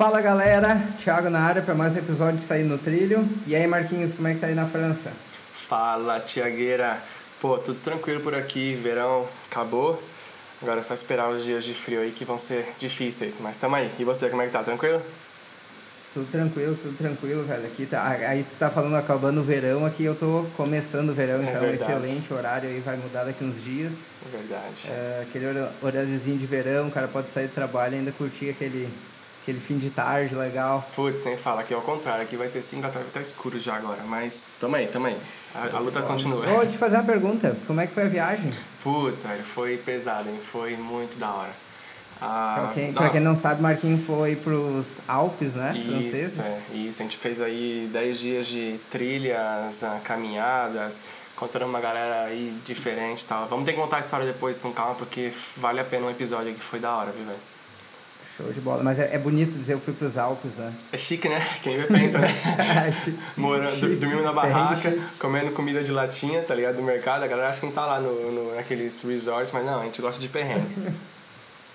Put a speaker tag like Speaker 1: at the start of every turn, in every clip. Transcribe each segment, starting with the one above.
Speaker 1: Fala galera, Thiago na área para mais um episódio de Sair no Trilho. E aí Marquinhos, como é que tá aí na França?
Speaker 2: Fala, Tiagueira. Pô, tudo tranquilo por aqui, verão acabou. Agora é só esperar os dias de frio aí que vão ser difíceis, mas tamo aí. E você, como é que tá? Tranquilo?
Speaker 1: Tudo tranquilo, tudo tranquilo, velho. Aqui tá, aí tu tá falando acabando o verão, aqui eu tô começando o verão,
Speaker 2: É
Speaker 1: então excelente horário aí vai mudar daqui uns dias.
Speaker 2: É verdade.
Speaker 1: É, aquele horáriozinho de verão, o cara pode sair do trabalho e ainda curtir aquele, aquele fim de tarde legal.
Speaker 2: Putz, nem fala, aqui é o contrário, aqui vai ter 5 da tarde, vai tá escuro já agora, mas tamo aí, tamo aí. A, a luta continua.
Speaker 1: Vou te fazer uma pergunta, como é que foi a viagem?
Speaker 2: Putz, velho, foi pesado, hein? Foi muito da hora. Ah,
Speaker 1: Pra quem, pra quem não sabe, Marquinhos foi pros Alpes, né?
Speaker 2: Isso,
Speaker 1: franceses.
Speaker 2: é, isso. A gente fez aí 10 dias de trilhas, ah, caminhadas, encontrando uma galera aí diferente e tal. Vamos ter que contar a história depois com calma, porque vale a pena um episódio que foi da hora, viu, velho?
Speaker 1: Show de bola. Mas é, é bonito dizer eu fui pros Alpes, né?
Speaker 2: É chique, né? Quem vê pensa, né? Morando,
Speaker 1: Chique.
Speaker 2: dormindo na barraca, comendo comida de latinha, tá ligado? Do mercado. A galera acha que não tá lá no, no, naqueles resorts, mas não, a gente gosta de perrengue.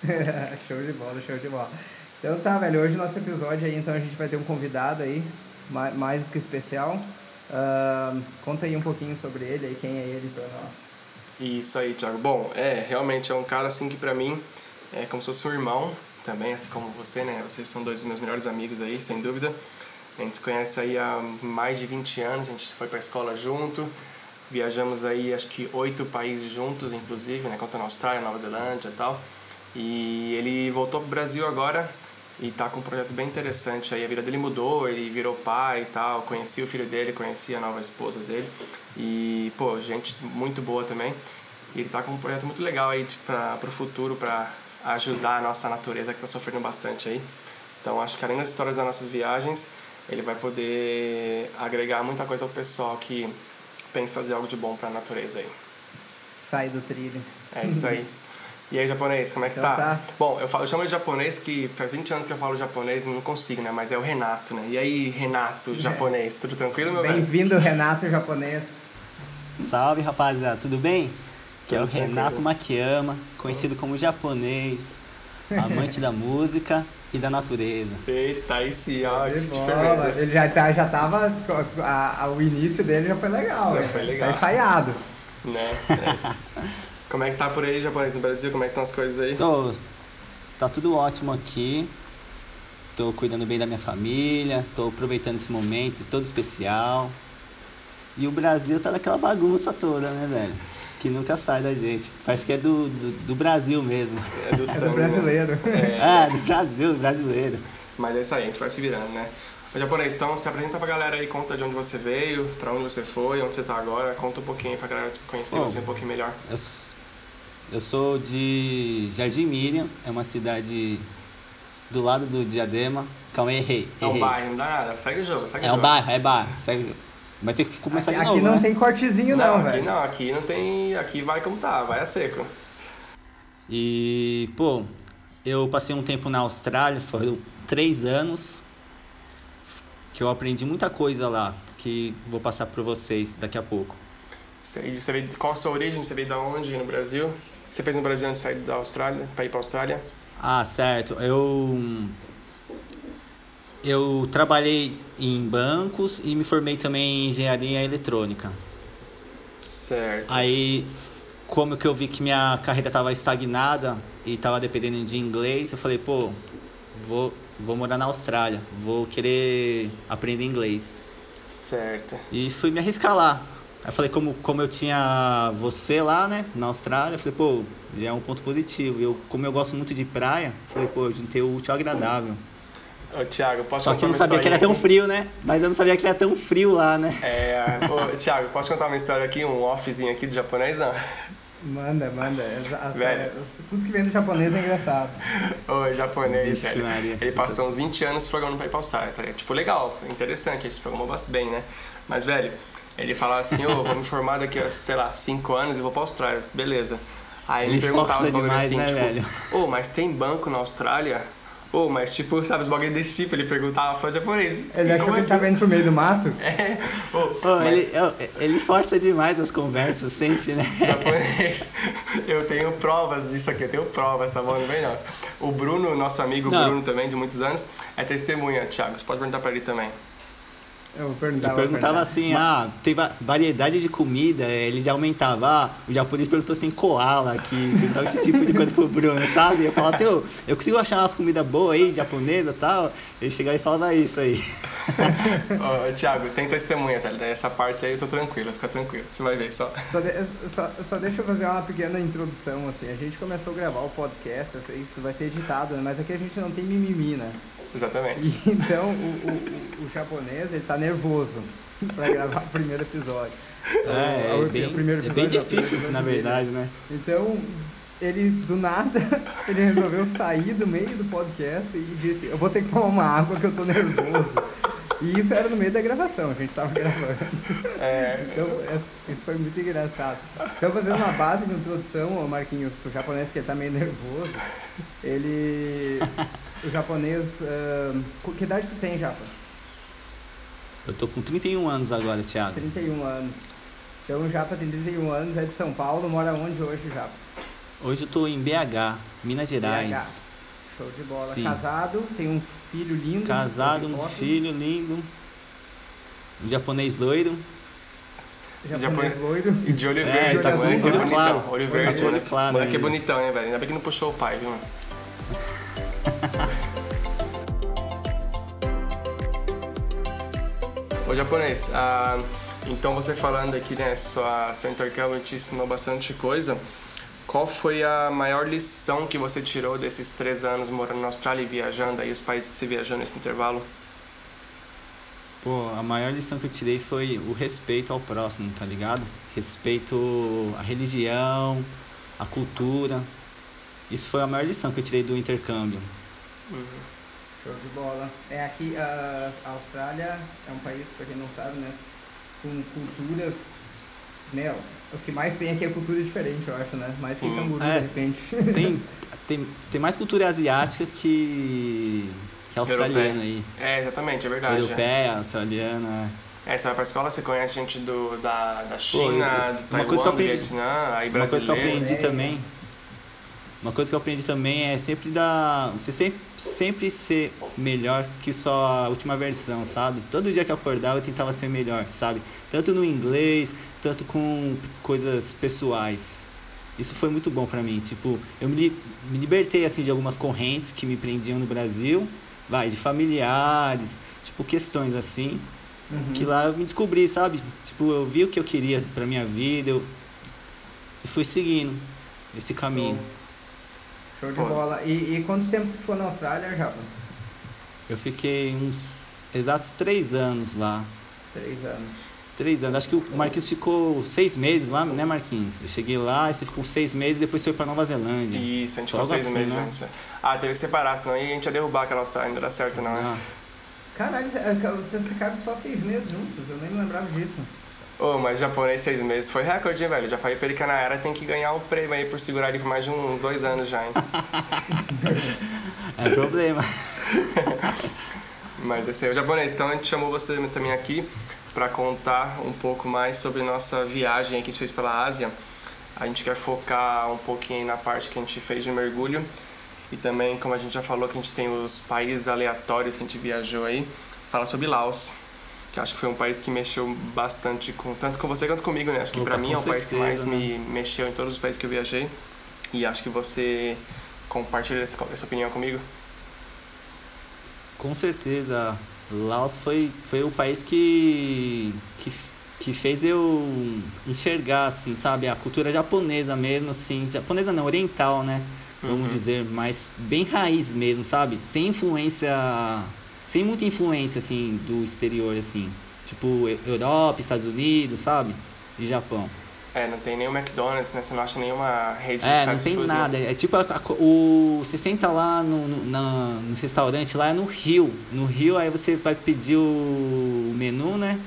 Speaker 1: show de bola, show de bola. Então tá, velho. Hoje nosso episódio aí, então a gente vai ter um convidado aí, ma- mais do que especial. Ahn, conta aí um pouquinho sobre ele aí, quem é ele pra nós.
Speaker 2: Isso aí, Thiago. Bom, é, realmente é um cara assim que pra mim é como se fosse um irmão também, assim como você, né? Vocês são dois dos meus melhores amigos aí, sem dúvida. A gente se conhece aí há mais de 20 anos, a gente foi pra escola junto. Viajamos aí acho que oito países juntos, inclusive, né? Contando Austrália, Nova Zelândia e tal. E ele voltou pro Brasil agora e tá com um projeto bem interessante aí. A vida dele mudou, ele virou pai e tal. Conheci o filho dele, conheci a nova esposa dele. E, pô, gente muito boa também. E ele tá com um projeto muito legal aí tipo, pra, pro futuro, ajudar a nossa natureza que tá sofrendo bastante aí. Então acho que além das histórias das nossas viagens, ele vai poder agregar muita coisa ao pessoal que pensa fazer algo de bom pra natureza aí.
Speaker 1: Sai do trilho.
Speaker 2: É isso aí. E aí, japonês, como é que
Speaker 1: Então
Speaker 2: tá?
Speaker 1: tá.
Speaker 2: Bom, eu, falo, eu chamo de japonês que faz 20 anos que eu falo japonês e não consigo, né? Mas é o Renato, né? E aí, Renato, japonês, tudo tranquilo, meu?
Speaker 1: Bem-vindo, Renato japonês.
Speaker 3: Salve rapaziada, tudo bem? Que é o. Renato Makiyama, conhecido como japonês, amante da música e da natureza.
Speaker 2: Eita, aí sim, ó, que firmeza.
Speaker 1: Ele já, tá, já tava. A, a- o início dele já foi legal,
Speaker 2: Já foi legal.
Speaker 1: Tá ensaiado.
Speaker 2: Né? É. Como é que tá por aí, japonês, no Brasil? Como é que estão as coisas aí?
Speaker 3: Tô, tá tudo ótimo aqui. Tô cuidando bem da minha família, tô aproveitando esse momento todo especial. E o Brasil tá naquela bagunça toda, né, velho? Que nunca sai da gente. Parece que é do, do, do Brasil mesmo.
Speaker 2: É do,
Speaker 1: É
Speaker 2: sangue,
Speaker 1: do brasileiro.
Speaker 2: Né?
Speaker 3: É, do Brasil, brasileiro.
Speaker 2: Mas é isso aí, a gente vai se virando, né? Ô, japonês, então se apresenta pra galera aí, conta de onde você veio, pra onde você foi, onde você tá agora, conta um pouquinho aí pra galera conhecer
Speaker 3: Bom.
Speaker 2: você um pouquinho melhor.
Speaker 3: Eu, eu sou de Jardim Miriam, é uma cidade do lado do Diadema. Calma aí, errei.
Speaker 2: É um bairro, não dá nada, segue o jogo, segue
Speaker 3: É
Speaker 2: o
Speaker 3: um
Speaker 2: jogo.
Speaker 3: bairro, é bairro. Segue. Vai ter que começar
Speaker 1: Aqui,
Speaker 3: de novo,
Speaker 1: aqui não
Speaker 3: né?
Speaker 1: tem cortezinho, não,
Speaker 2: aqui
Speaker 1: velho.
Speaker 2: não, aqui não tem. Aqui vai como tá, vai a seco.
Speaker 3: E, pô, eu passei um tempo na Austrália, foram três anos, que eu aprendi muita coisa lá, que vou passar para vocês daqui a pouco.
Speaker 2: Você, você veio, qual a sua origem? Você veio da onde no Brasil? Você fez no Brasil antes de sair da Austrália, pra ir pra Austrália?
Speaker 3: Ah, certo. Eu eu trabalhei em bancos e me formei também em engenharia eletrônica.
Speaker 2: Certo.
Speaker 3: Aí, como que eu vi que minha carreira estava estagnada e estava dependendo de inglês, eu falei, pô, vou, vou morar na Austrália, vou querer aprender inglês.
Speaker 2: Certo.
Speaker 3: E fui me arriscar lá. Aí falei, como, como eu tinha você lá, né, na Austrália, eu falei, pô, já é um ponto positivo. Eu, como eu gosto muito de praia, falei, pô, eu juntei o útil ao agradável.
Speaker 2: Ô, Thiago, posso
Speaker 3: Só
Speaker 2: contar
Speaker 3: que eu não sabia que era tão
Speaker 2: historinha
Speaker 3: frio, né? Mas eu não sabia que era tão frio lá, né?
Speaker 2: É, ô, Thiago, posso contar uma história aqui, um offzinho aqui do japonês, não?
Speaker 1: Manda, manda. As- as-
Speaker 2: Velho.
Speaker 1: tudo que vem do japonês é engraçado.
Speaker 2: Ô, japonês,
Speaker 3: Vixe,
Speaker 2: velho.
Speaker 3: Maria.
Speaker 2: Ele passou uns 20 anos se programando pra ir pra Austrália, tá? Tipo, legal, interessante, ele se programou bastante bem, né? Mas, velho, ele falava assim, ô, vou me formar daqui a, sei lá, 5 anos e vou pra Austrália. Beleza. Aí ele, me perguntava os bagulhos assim,
Speaker 3: né,
Speaker 2: tipo, ô, mas tem banco na Austrália? Ô, mas tipo, sabe, os bagulhos desse tipo, ele perguntava, falando japonês.
Speaker 1: Ele achou
Speaker 2: como
Speaker 1: que ele
Speaker 2: assim?
Speaker 1: tava indo pro meio do mato.
Speaker 2: É, ô,
Speaker 3: Pô,
Speaker 2: mas...
Speaker 3: ele, eu- ele força demais as conversas, sempre, né?
Speaker 2: Japonês. Eu tenho provas disso aqui, eu tenho provas, tá bom? Não vem não. O Bruno, nosso amigo
Speaker 3: Não.
Speaker 2: Bruno também, de muitos anos, é testemunha, Thiago. Você pode perguntar pra ele também.
Speaker 1: Eu perguntava.
Speaker 3: Eu perguntava assim, ah, tem va- variedade de comida, ele já aumentava, ah, o japonês perguntou se tem koala aqui, perguntava esse tipo de coisa pro Bruno, sabe? Eu falava assim, ô, eu consigo achar umas comidas boas aí, japonesa e tal, ele chegava e falava isso aí.
Speaker 2: Ô, Thiago, tem testemunha, sério. Essa parte aí eu tô tranquilo, fica tranquilo. Você vai ver só.
Speaker 1: Só, de- só, só deixa eu fazer uma pequena introdução, assim. A gente começou a gravar o podcast, eu sei que isso vai ser editado, né? Mas aqui a gente não tem mimimi, né?
Speaker 2: Exatamente.
Speaker 1: E, então, o, o, o- o japonês, ele tá nervoso pra gravar o primeiro episódio.
Speaker 3: É,
Speaker 1: O-
Speaker 3: é
Speaker 1: o
Speaker 3: bem,
Speaker 1: primeiro
Speaker 3: é bem
Speaker 1: episódio, o primeiro
Speaker 3: difícil,
Speaker 1: episódio
Speaker 3: na
Speaker 1: dele.
Speaker 3: verdade, né?
Speaker 1: Então, ele, do nada, ele resolveu sair do meio do podcast e disse, eu vou ter que tomar uma água que eu tô nervoso. E isso era no meio da gravação, a gente tava gravando.
Speaker 2: É,
Speaker 1: Então, isso foi muito engraçado. Então, fazendo uma base de introdução, Marquinhos, pro japonês que ele tá meio nervoso, ele... O japonês... com- que idade tu tem, Japa?
Speaker 3: Eu tô com 31 anos agora, Thiago.
Speaker 1: 31 anos. Então, o Japa tem 31 anos, é de São Paulo, mora onde hoje, Japa?
Speaker 3: Hoje eu tô em BH, Minas Gerais.
Speaker 1: BH. Show de bola.
Speaker 3: Sim.
Speaker 1: Casado, tem um filho lindo.
Speaker 3: Casado, um filho lindo, um japonês loiro.
Speaker 1: Japonês
Speaker 2: Japonês-
Speaker 1: loiro.
Speaker 2: e de olho
Speaker 3: É,
Speaker 2: verde,
Speaker 1: tá
Speaker 2: o é
Speaker 1: olho
Speaker 2: bonitão.
Speaker 3: claro.
Speaker 2: Olho verde,
Speaker 3: Olho
Speaker 2: moleque.
Speaker 3: claro
Speaker 2: moleque é bonitão, hein, velho? Ainda bem que não puxou o pai, viu, mano? Ô japonês, ah, então você falando aqui, né, sua, seu intercâmbio te ensinou bastante coisa. Qual foi a maior lição que você tirou desses três anos morando na Austrália e viajando aí, os países que você viajou nesse intervalo?
Speaker 3: Pô, a maior lição que eu tirei foi o respeito ao próximo, tá ligado? Respeito à religião, à cultura. Isso foi a maior lição que eu tirei do intercâmbio.
Speaker 1: Show de bola. É aqui, a a Austrália é um país, pra quem não sabe, né? Com culturas. Meu, o que mais tem aqui é cultura diferente, eu acho, né? Mais que
Speaker 2: Sim.
Speaker 1: canguru,
Speaker 3: É.
Speaker 1: de repente.
Speaker 3: Tem, tem, tem mais cultura asiática que, que australiana aí.
Speaker 2: É, exatamente, é verdade. é.
Speaker 3: Europeia, australiana.
Speaker 2: É, você vai pra escola, você conhece gente do, da, da China,
Speaker 3: eu-
Speaker 2: do Taiwan,
Speaker 3: coisa que eu
Speaker 2: do
Speaker 3: aprendi-
Speaker 2: Vietnã, aí
Speaker 3: Uma coisa que eu
Speaker 2: brasileiro.
Speaker 3: aprendi
Speaker 1: É.
Speaker 3: também. Uma coisa que eu aprendi também é sempre dar. Você sempre, sempre ser melhor que só a última versão, sabe? Todo dia que eu acordava eu tentava ser melhor, sabe? Tanto no inglês, tanto com coisas pessoais. Isso foi muito bom pra mim. Tipo, eu me, me libertei assim de algumas correntes que me prendiam no Brasil, vai, de familiares, tipo, questões assim.
Speaker 1: Uhum.
Speaker 3: Que lá eu me descobri, sabe? Tipo, eu vi o que eu queria pra minha vida, eu e fui seguindo esse caminho.
Speaker 1: Show de
Speaker 2: Pô.
Speaker 1: bola. E, e quanto tempo tu ficou na Austrália, Japa?
Speaker 3: Eu fiquei uns exatos três anos lá.
Speaker 1: Três anos.
Speaker 3: Três anos. Acho que o Marquinhos ficou seis meses lá, né, Marquinhos? Eu cheguei lá, você ficou seis meses, depois foi pra Nova Zelândia.
Speaker 2: Isso, a gente ficou seis
Speaker 3: assim,
Speaker 2: meses
Speaker 3: né?
Speaker 2: juntos. Ah, teve que separar, senão aí a gente ia derrubar aquela Austrália, não dar certo não, né?
Speaker 3: Ah,
Speaker 1: Caralho, eh, vocês ficaram só seis meses juntos, eu nem me lembrava disso.
Speaker 2: Ô, mas japonês seis meses foi recorde, hein, velho? Já falei pra ele que a Nayara tem que ganhar um prêmio aí por segurar ele por mais de uns dois anos já, hein?
Speaker 3: é problema.
Speaker 2: Mas esse aí é o japonês. Então a gente chamou você também aqui para contar um pouco mais sobre nossa viagem que a gente fez pela Ásia. A gente quer focar um pouquinho na parte que a gente fez de mergulho e também, como a gente já falou, que a gente tem os países aleatórios que a gente viajou aí. Fala sobre Laos, que acho que foi um país que mexeu bastante com tanto com você quanto comigo, né? Acho que para mim é o país que mais
Speaker 3: certeza,
Speaker 2: me
Speaker 3: né?
Speaker 2: mexeu em todos os países que eu viajei. E acho que você compartilha essa essa opinião comigo.
Speaker 3: Com certeza. Laos foi, foi o país que, que, que fez eu enxergar, assim, sabe? A cultura japonesa mesmo, assim. Japonesa não, oriental, né? Vamos
Speaker 2: Uhum.
Speaker 3: dizer, mas bem raiz mesmo, sabe? Sem influência sem muita influência, assim, do exterior, assim. Tipo, Europa, Estados Unidos, sabe? E Japão.
Speaker 2: É, não tem nenhum McDonald's, né? Você não acha nenhuma rede
Speaker 3: é,
Speaker 2: de fast
Speaker 3: não tem
Speaker 2: food.
Speaker 3: nada. É tipo, a, a, o, você senta lá no, no, na, no restaurante, lá é no Rio. No Rio, aí você vai pedir o menu, né?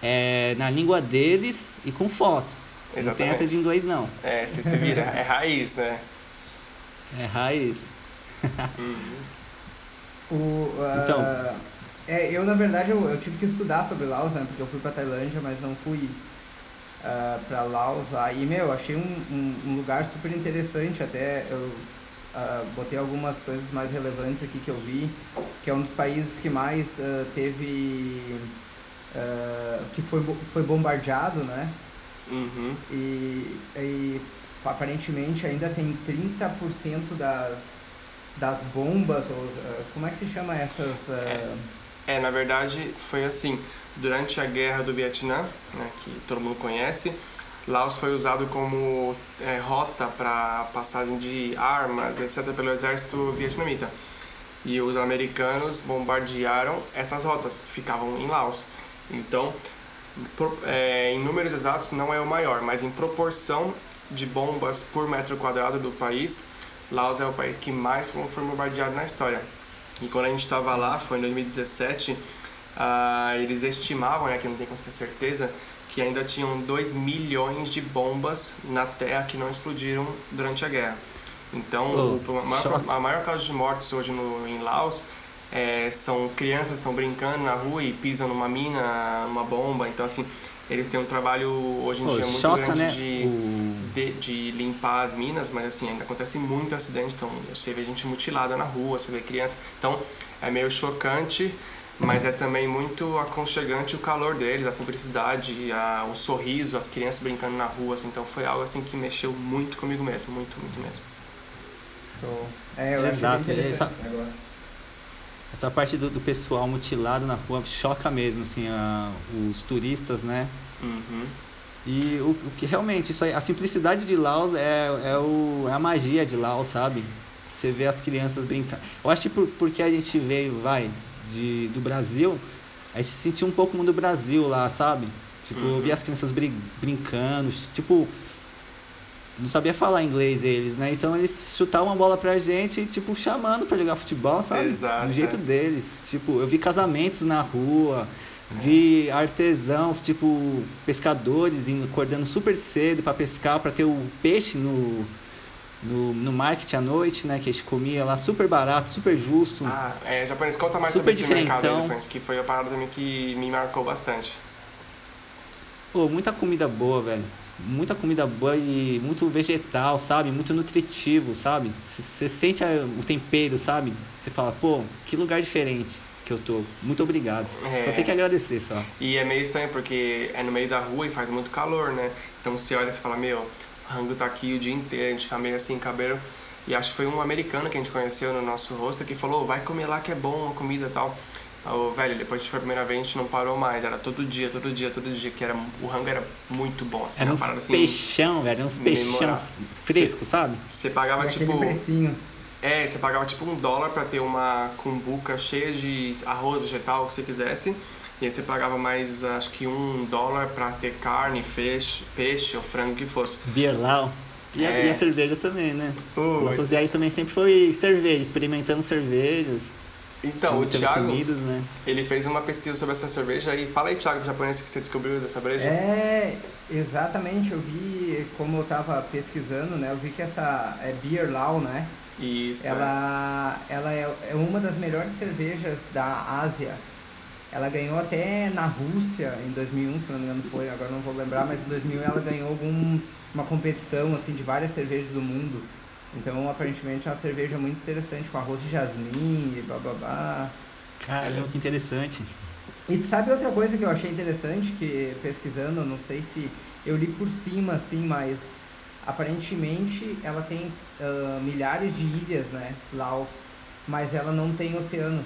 Speaker 3: É, na língua deles e com foto.
Speaker 2: Exatamente.
Speaker 3: Não tem essa de inglês, não.
Speaker 2: É, você se vira. É raiz, né?
Speaker 3: É raiz.
Speaker 1: O, uh,
Speaker 3: Então.
Speaker 1: É, eu, na verdade, eu, eu tive que estudar sobre Laos, né? Porque eu fui pra Tailândia, mas não fui uh, pra Laos. Aí, meu, achei um, um, um lugar super interessante. Até eu uh, botei algumas coisas mais relevantes aqui que eu vi. Que é um dos países que mais uh, teve... que foi, foi bombardeado, né?
Speaker 2: Uhum.
Speaker 1: E, e aparentemente ainda tem 30% das, das bombas, ou ah, como é que se chama essas... ah,
Speaker 2: É, na verdade, foi assim. Durante a guerra do Vietnã, né, que todo mundo conhece, Laos foi usado como é, rota para passagem de armas, etc., pelo exército vietnamita. E os americanos bombardearam essas rotas, que ficavam em Laos. Então, pro- é, em números exatos, não é o maior, mas em proporção de bombas por metro quadrado do país, Laos é o país que mais foi bombardeado na história. E quando a gente estava lá, foi em 2017, ah, eles estimavam, né, que não tem como ter certeza, que ainda tinham 2 milhões de bombas na Terra que não explodiram durante a guerra. Então,
Speaker 3: Oh,
Speaker 2: a, maior, a maior causa de mortes hoje no, em Laos é, são crianças que estão brincando na rua e pisam numa mina, numa bomba. Então, assim, eles têm um trabalho hoje em
Speaker 3: Pô,
Speaker 2: dia muito
Speaker 3: choca,
Speaker 2: grande
Speaker 3: né?
Speaker 2: de,
Speaker 3: O...
Speaker 2: de, de limpar as minas, mas assim, ainda acontece muito acidente, então você vê gente mutilada na rua, você vê criança, então é meio chocante, mas é também muito aconchegante o calor deles, a simplicidade, a, o sorriso, as crianças brincando na rua, assim, então foi algo assim que mexeu muito comigo mesmo, muito, muito mesmo.
Speaker 1: Show. É, eu achei bem
Speaker 3: Exato,
Speaker 1: interessante esse negócio.
Speaker 3: Essa parte do, do pessoal mutilado na rua choca mesmo, assim, a- os turistas, né?
Speaker 2: Uhum.
Speaker 3: E o, o que realmente, isso aí, a simplicidade de Laos é, é, o, é a magia de Laos, sabe? Você vê as crianças brincar. Eu acho que por, porque a gente veio, vai, de, do Brasil, a gente sentiu um pouco do Brasil lá, sabe? Tipo, eu vi as crianças brin brincando, tipo, não sabia falar inglês eles, né? Então eles chutavam a bola pra gente, tipo, chamando pra jogar futebol, sabe?
Speaker 2: Exato,
Speaker 3: Do jeito
Speaker 2: é.
Speaker 3: deles. Tipo, eu vi casamentos na rua, vi artesãos, tipo, pescadores indo, acordando super cedo pra pescar, pra ter o peixe no, no, no market à noite, né? Que a gente comia lá, super barato, super justo.
Speaker 2: Ah, é, japonês, conta mais
Speaker 3: Super
Speaker 2: sobre esse mercado aí, japonês, que foi a parada também que me marcou bastante.
Speaker 3: Pô, muita comida boa, velho. Muita comida boa e muito vegetal, sabe? Muito nutritivo, sabe? Você sente o tempero, sabe? Você fala, pô, que lugar diferente que eu tô. Muito obrigado.
Speaker 2: É.
Speaker 3: Só tem que agradecer, só.
Speaker 2: E é meio estranho porque é no meio da rua e faz muito calor, né? Então você olha e fala, meu, o rango tá aqui o dia inteiro, a gente tá meio assim, cabelo. E acho que foi um americano que a gente conheceu no nosso rosto que falou, vai comer lá que é bom a comida e tal. Ô, velho, depois que a gente foi a primeira vez, a gente não parou mais. Era todo dia, todo dia, todo dia, que era, o rango era muito bom, assim,
Speaker 3: Era uns
Speaker 2: parada assim.
Speaker 3: peixão, velho. Uns peixão fresco, sabe?
Speaker 2: Você pagava
Speaker 1: E
Speaker 2: tipo.
Speaker 1: precinho.
Speaker 2: É, você pagava tipo um dólar pra ter uma cumbuca cheia de arroz vegetal, o que você quisesse. E aí você pagava mais, acho que um dólar pra ter carne, peixe, peixe ou frango que fosse.
Speaker 3: Beer Lau. E, a,
Speaker 2: É.
Speaker 3: e a cerveja também, né?
Speaker 2: Uh,
Speaker 3: Nossas viagens também sempre foi cerveja, experimentando cervejas.
Speaker 2: Então, o Thiago,
Speaker 3: comidas, né?
Speaker 2: ele fez uma pesquisa sobre essa cerveja e fala aí, Thiago, japonês que você descobriu dessa breja.
Speaker 1: É, exatamente, eu vi, como eu tava pesquisando, né, eu vi que essa é Beer Lao, né,
Speaker 2: Isso. é.
Speaker 1: ela, ela é, é uma das melhores cervejas da Ásia. Ela ganhou até na Rússia em 2001, se não me engano foi, agora não vou lembrar, mas em 2001 ela ganhou algum, uma competição assim de várias cervejas do mundo. Então, aparentemente é uma cerveja muito interessante, com arroz de jasmim e blá blá blá.
Speaker 3: Caramba, que interessante.
Speaker 1: E sabe outra coisa que eu achei interessante, que pesquisando, não sei se eu li por cima, assim, mas aparentemente ela tem ah, milhares de ilhas, né, Laos, mas ela não tem oceano.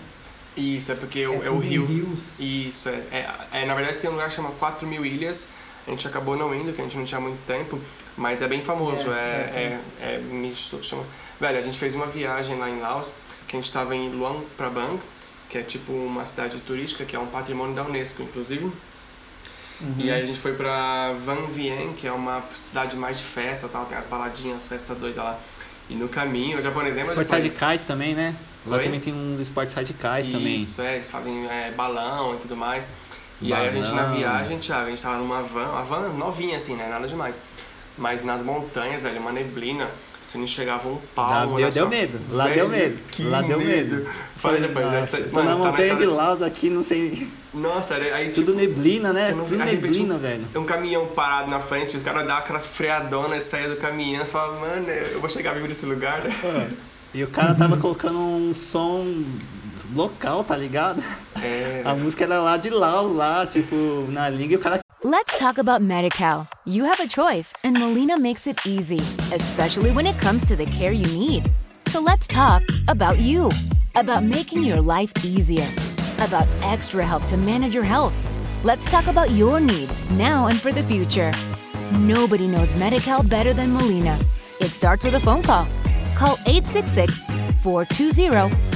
Speaker 2: Isso, é porque
Speaker 1: é
Speaker 2: o, é o rio.
Speaker 1: rios.
Speaker 2: Isso, é, é, é, Na verdade tem um lugar que chama 4 mil ilhas. A gente acabou não indo, porque a gente não tinha muito tempo, mas é bem famoso.
Speaker 1: É,
Speaker 2: É, é, é, me chama. Velho, a gente fez uma viagem lá em Laos, que a gente tava em Luang Prabang, que é tipo uma cidade turística, que é um patrimônio da Unesco, inclusive.
Speaker 1: Uhum.
Speaker 2: E aí a gente foi pra Van Vienne, que é uma cidade mais de festa, tal, tem as baladinhas, festa doida lá. E no caminho, o japonês lembra
Speaker 3: Esportes radicais também, né? Lá
Speaker 2: Oi?
Speaker 3: também tem uns esportes radicais também.
Speaker 2: Isso, é, eles fazem é, balão e tudo mais. E aí a gente na viagem, Thiago, a gente tava numa van, uma van novinha assim, né? Nada demais. Mas nas montanhas, velho, uma neblina, você não enxergava um palmo.
Speaker 3: deu,
Speaker 2: na
Speaker 3: deu
Speaker 2: sua-
Speaker 3: medo, lá
Speaker 2: Velho,
Speaker 3: deu medo, lá deu medo.
Speaker 2: Fala, Japão, já está, mano,
Speaker 3: na
Speaker 2: tá
Speaker 3: montanha de Laos aqui, não sei.
Speaker 2: Nossa, aí
Speaker 3: Tudo
Speaker 2: tipo,
Speaker 3: neblina, né?
Speaker 2: você não
Speaker 3: Tudo
Speaker 2: repente,
Speaker 3: neblina,
Speaker 2: um-
Speaker 3: velho.
Speaker 2: Um caminhão parado na frente, os caras davam aquelas freadonas, saia do caminhão, você fala, mano, eu vou chegar vivo nesse lugar, né?
Speaker 3: E o cara tava colocando um som local, tá ligado?
Speaker 2: É,
Speaker 3: A música era lá de Laos, lá, tipo, na língua, e o cara
Speaker 4: Let's talk about MediCal. You have a choice, and Molina makes it easy, especially when it comes to the care you need. So let's talk about you, about making your life easier, about extra help to manage your health. Let's talk about your needs now and for the future. Nobody knows MediCal better than Molina. It starts with a phone call. Call 866 420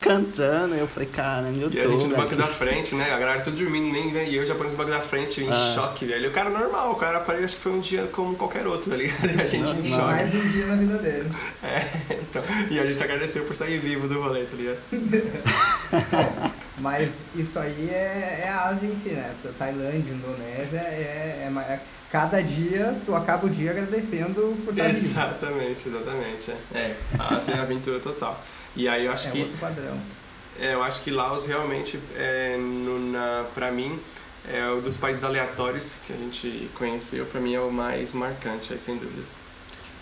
Speaker 3: Cantando, e eu falei, caramba, eu tô,
Speaker 2: E a gente no
Speaker 3: velho.
Speaker 2: banco da frente, né? A galera tudo dormindo, nem vem. E eu já no banco da frente em
Speaker 3: Ah.
Speaker 2: choque, velho. E o cara normal, o cara parece que foi um dia como qualquer outro, tá ligado? E a gente em
Speaker 3: Normal.
Speaker 2: choque.
Speaker 1: Mais um dia na vida dele.
Speaker 2: É, então, e a gente agradeceu por sair vivo do rolê, tá ligado?
Speaker 1: Mas isso aí é, é a Ásia em si, né? Tailândia, Indonésia, é, é, ma- é- Cada dia tu acaba o dia agradecendo por estar vivo.
Speaker 2: Exatamente, exatamente. É, é a Ásia é aventura total. E aí eu acho
Speaker 1: É
Speaker 2: que.
Speaker 1: outro padrão.
Speaker 2: É, eu acho que Laos realmente, é, no, na, pra mim, é o dos países aleatórios que a gente conheceu, pra mim é o mais marcante, aí, sem dúvidas.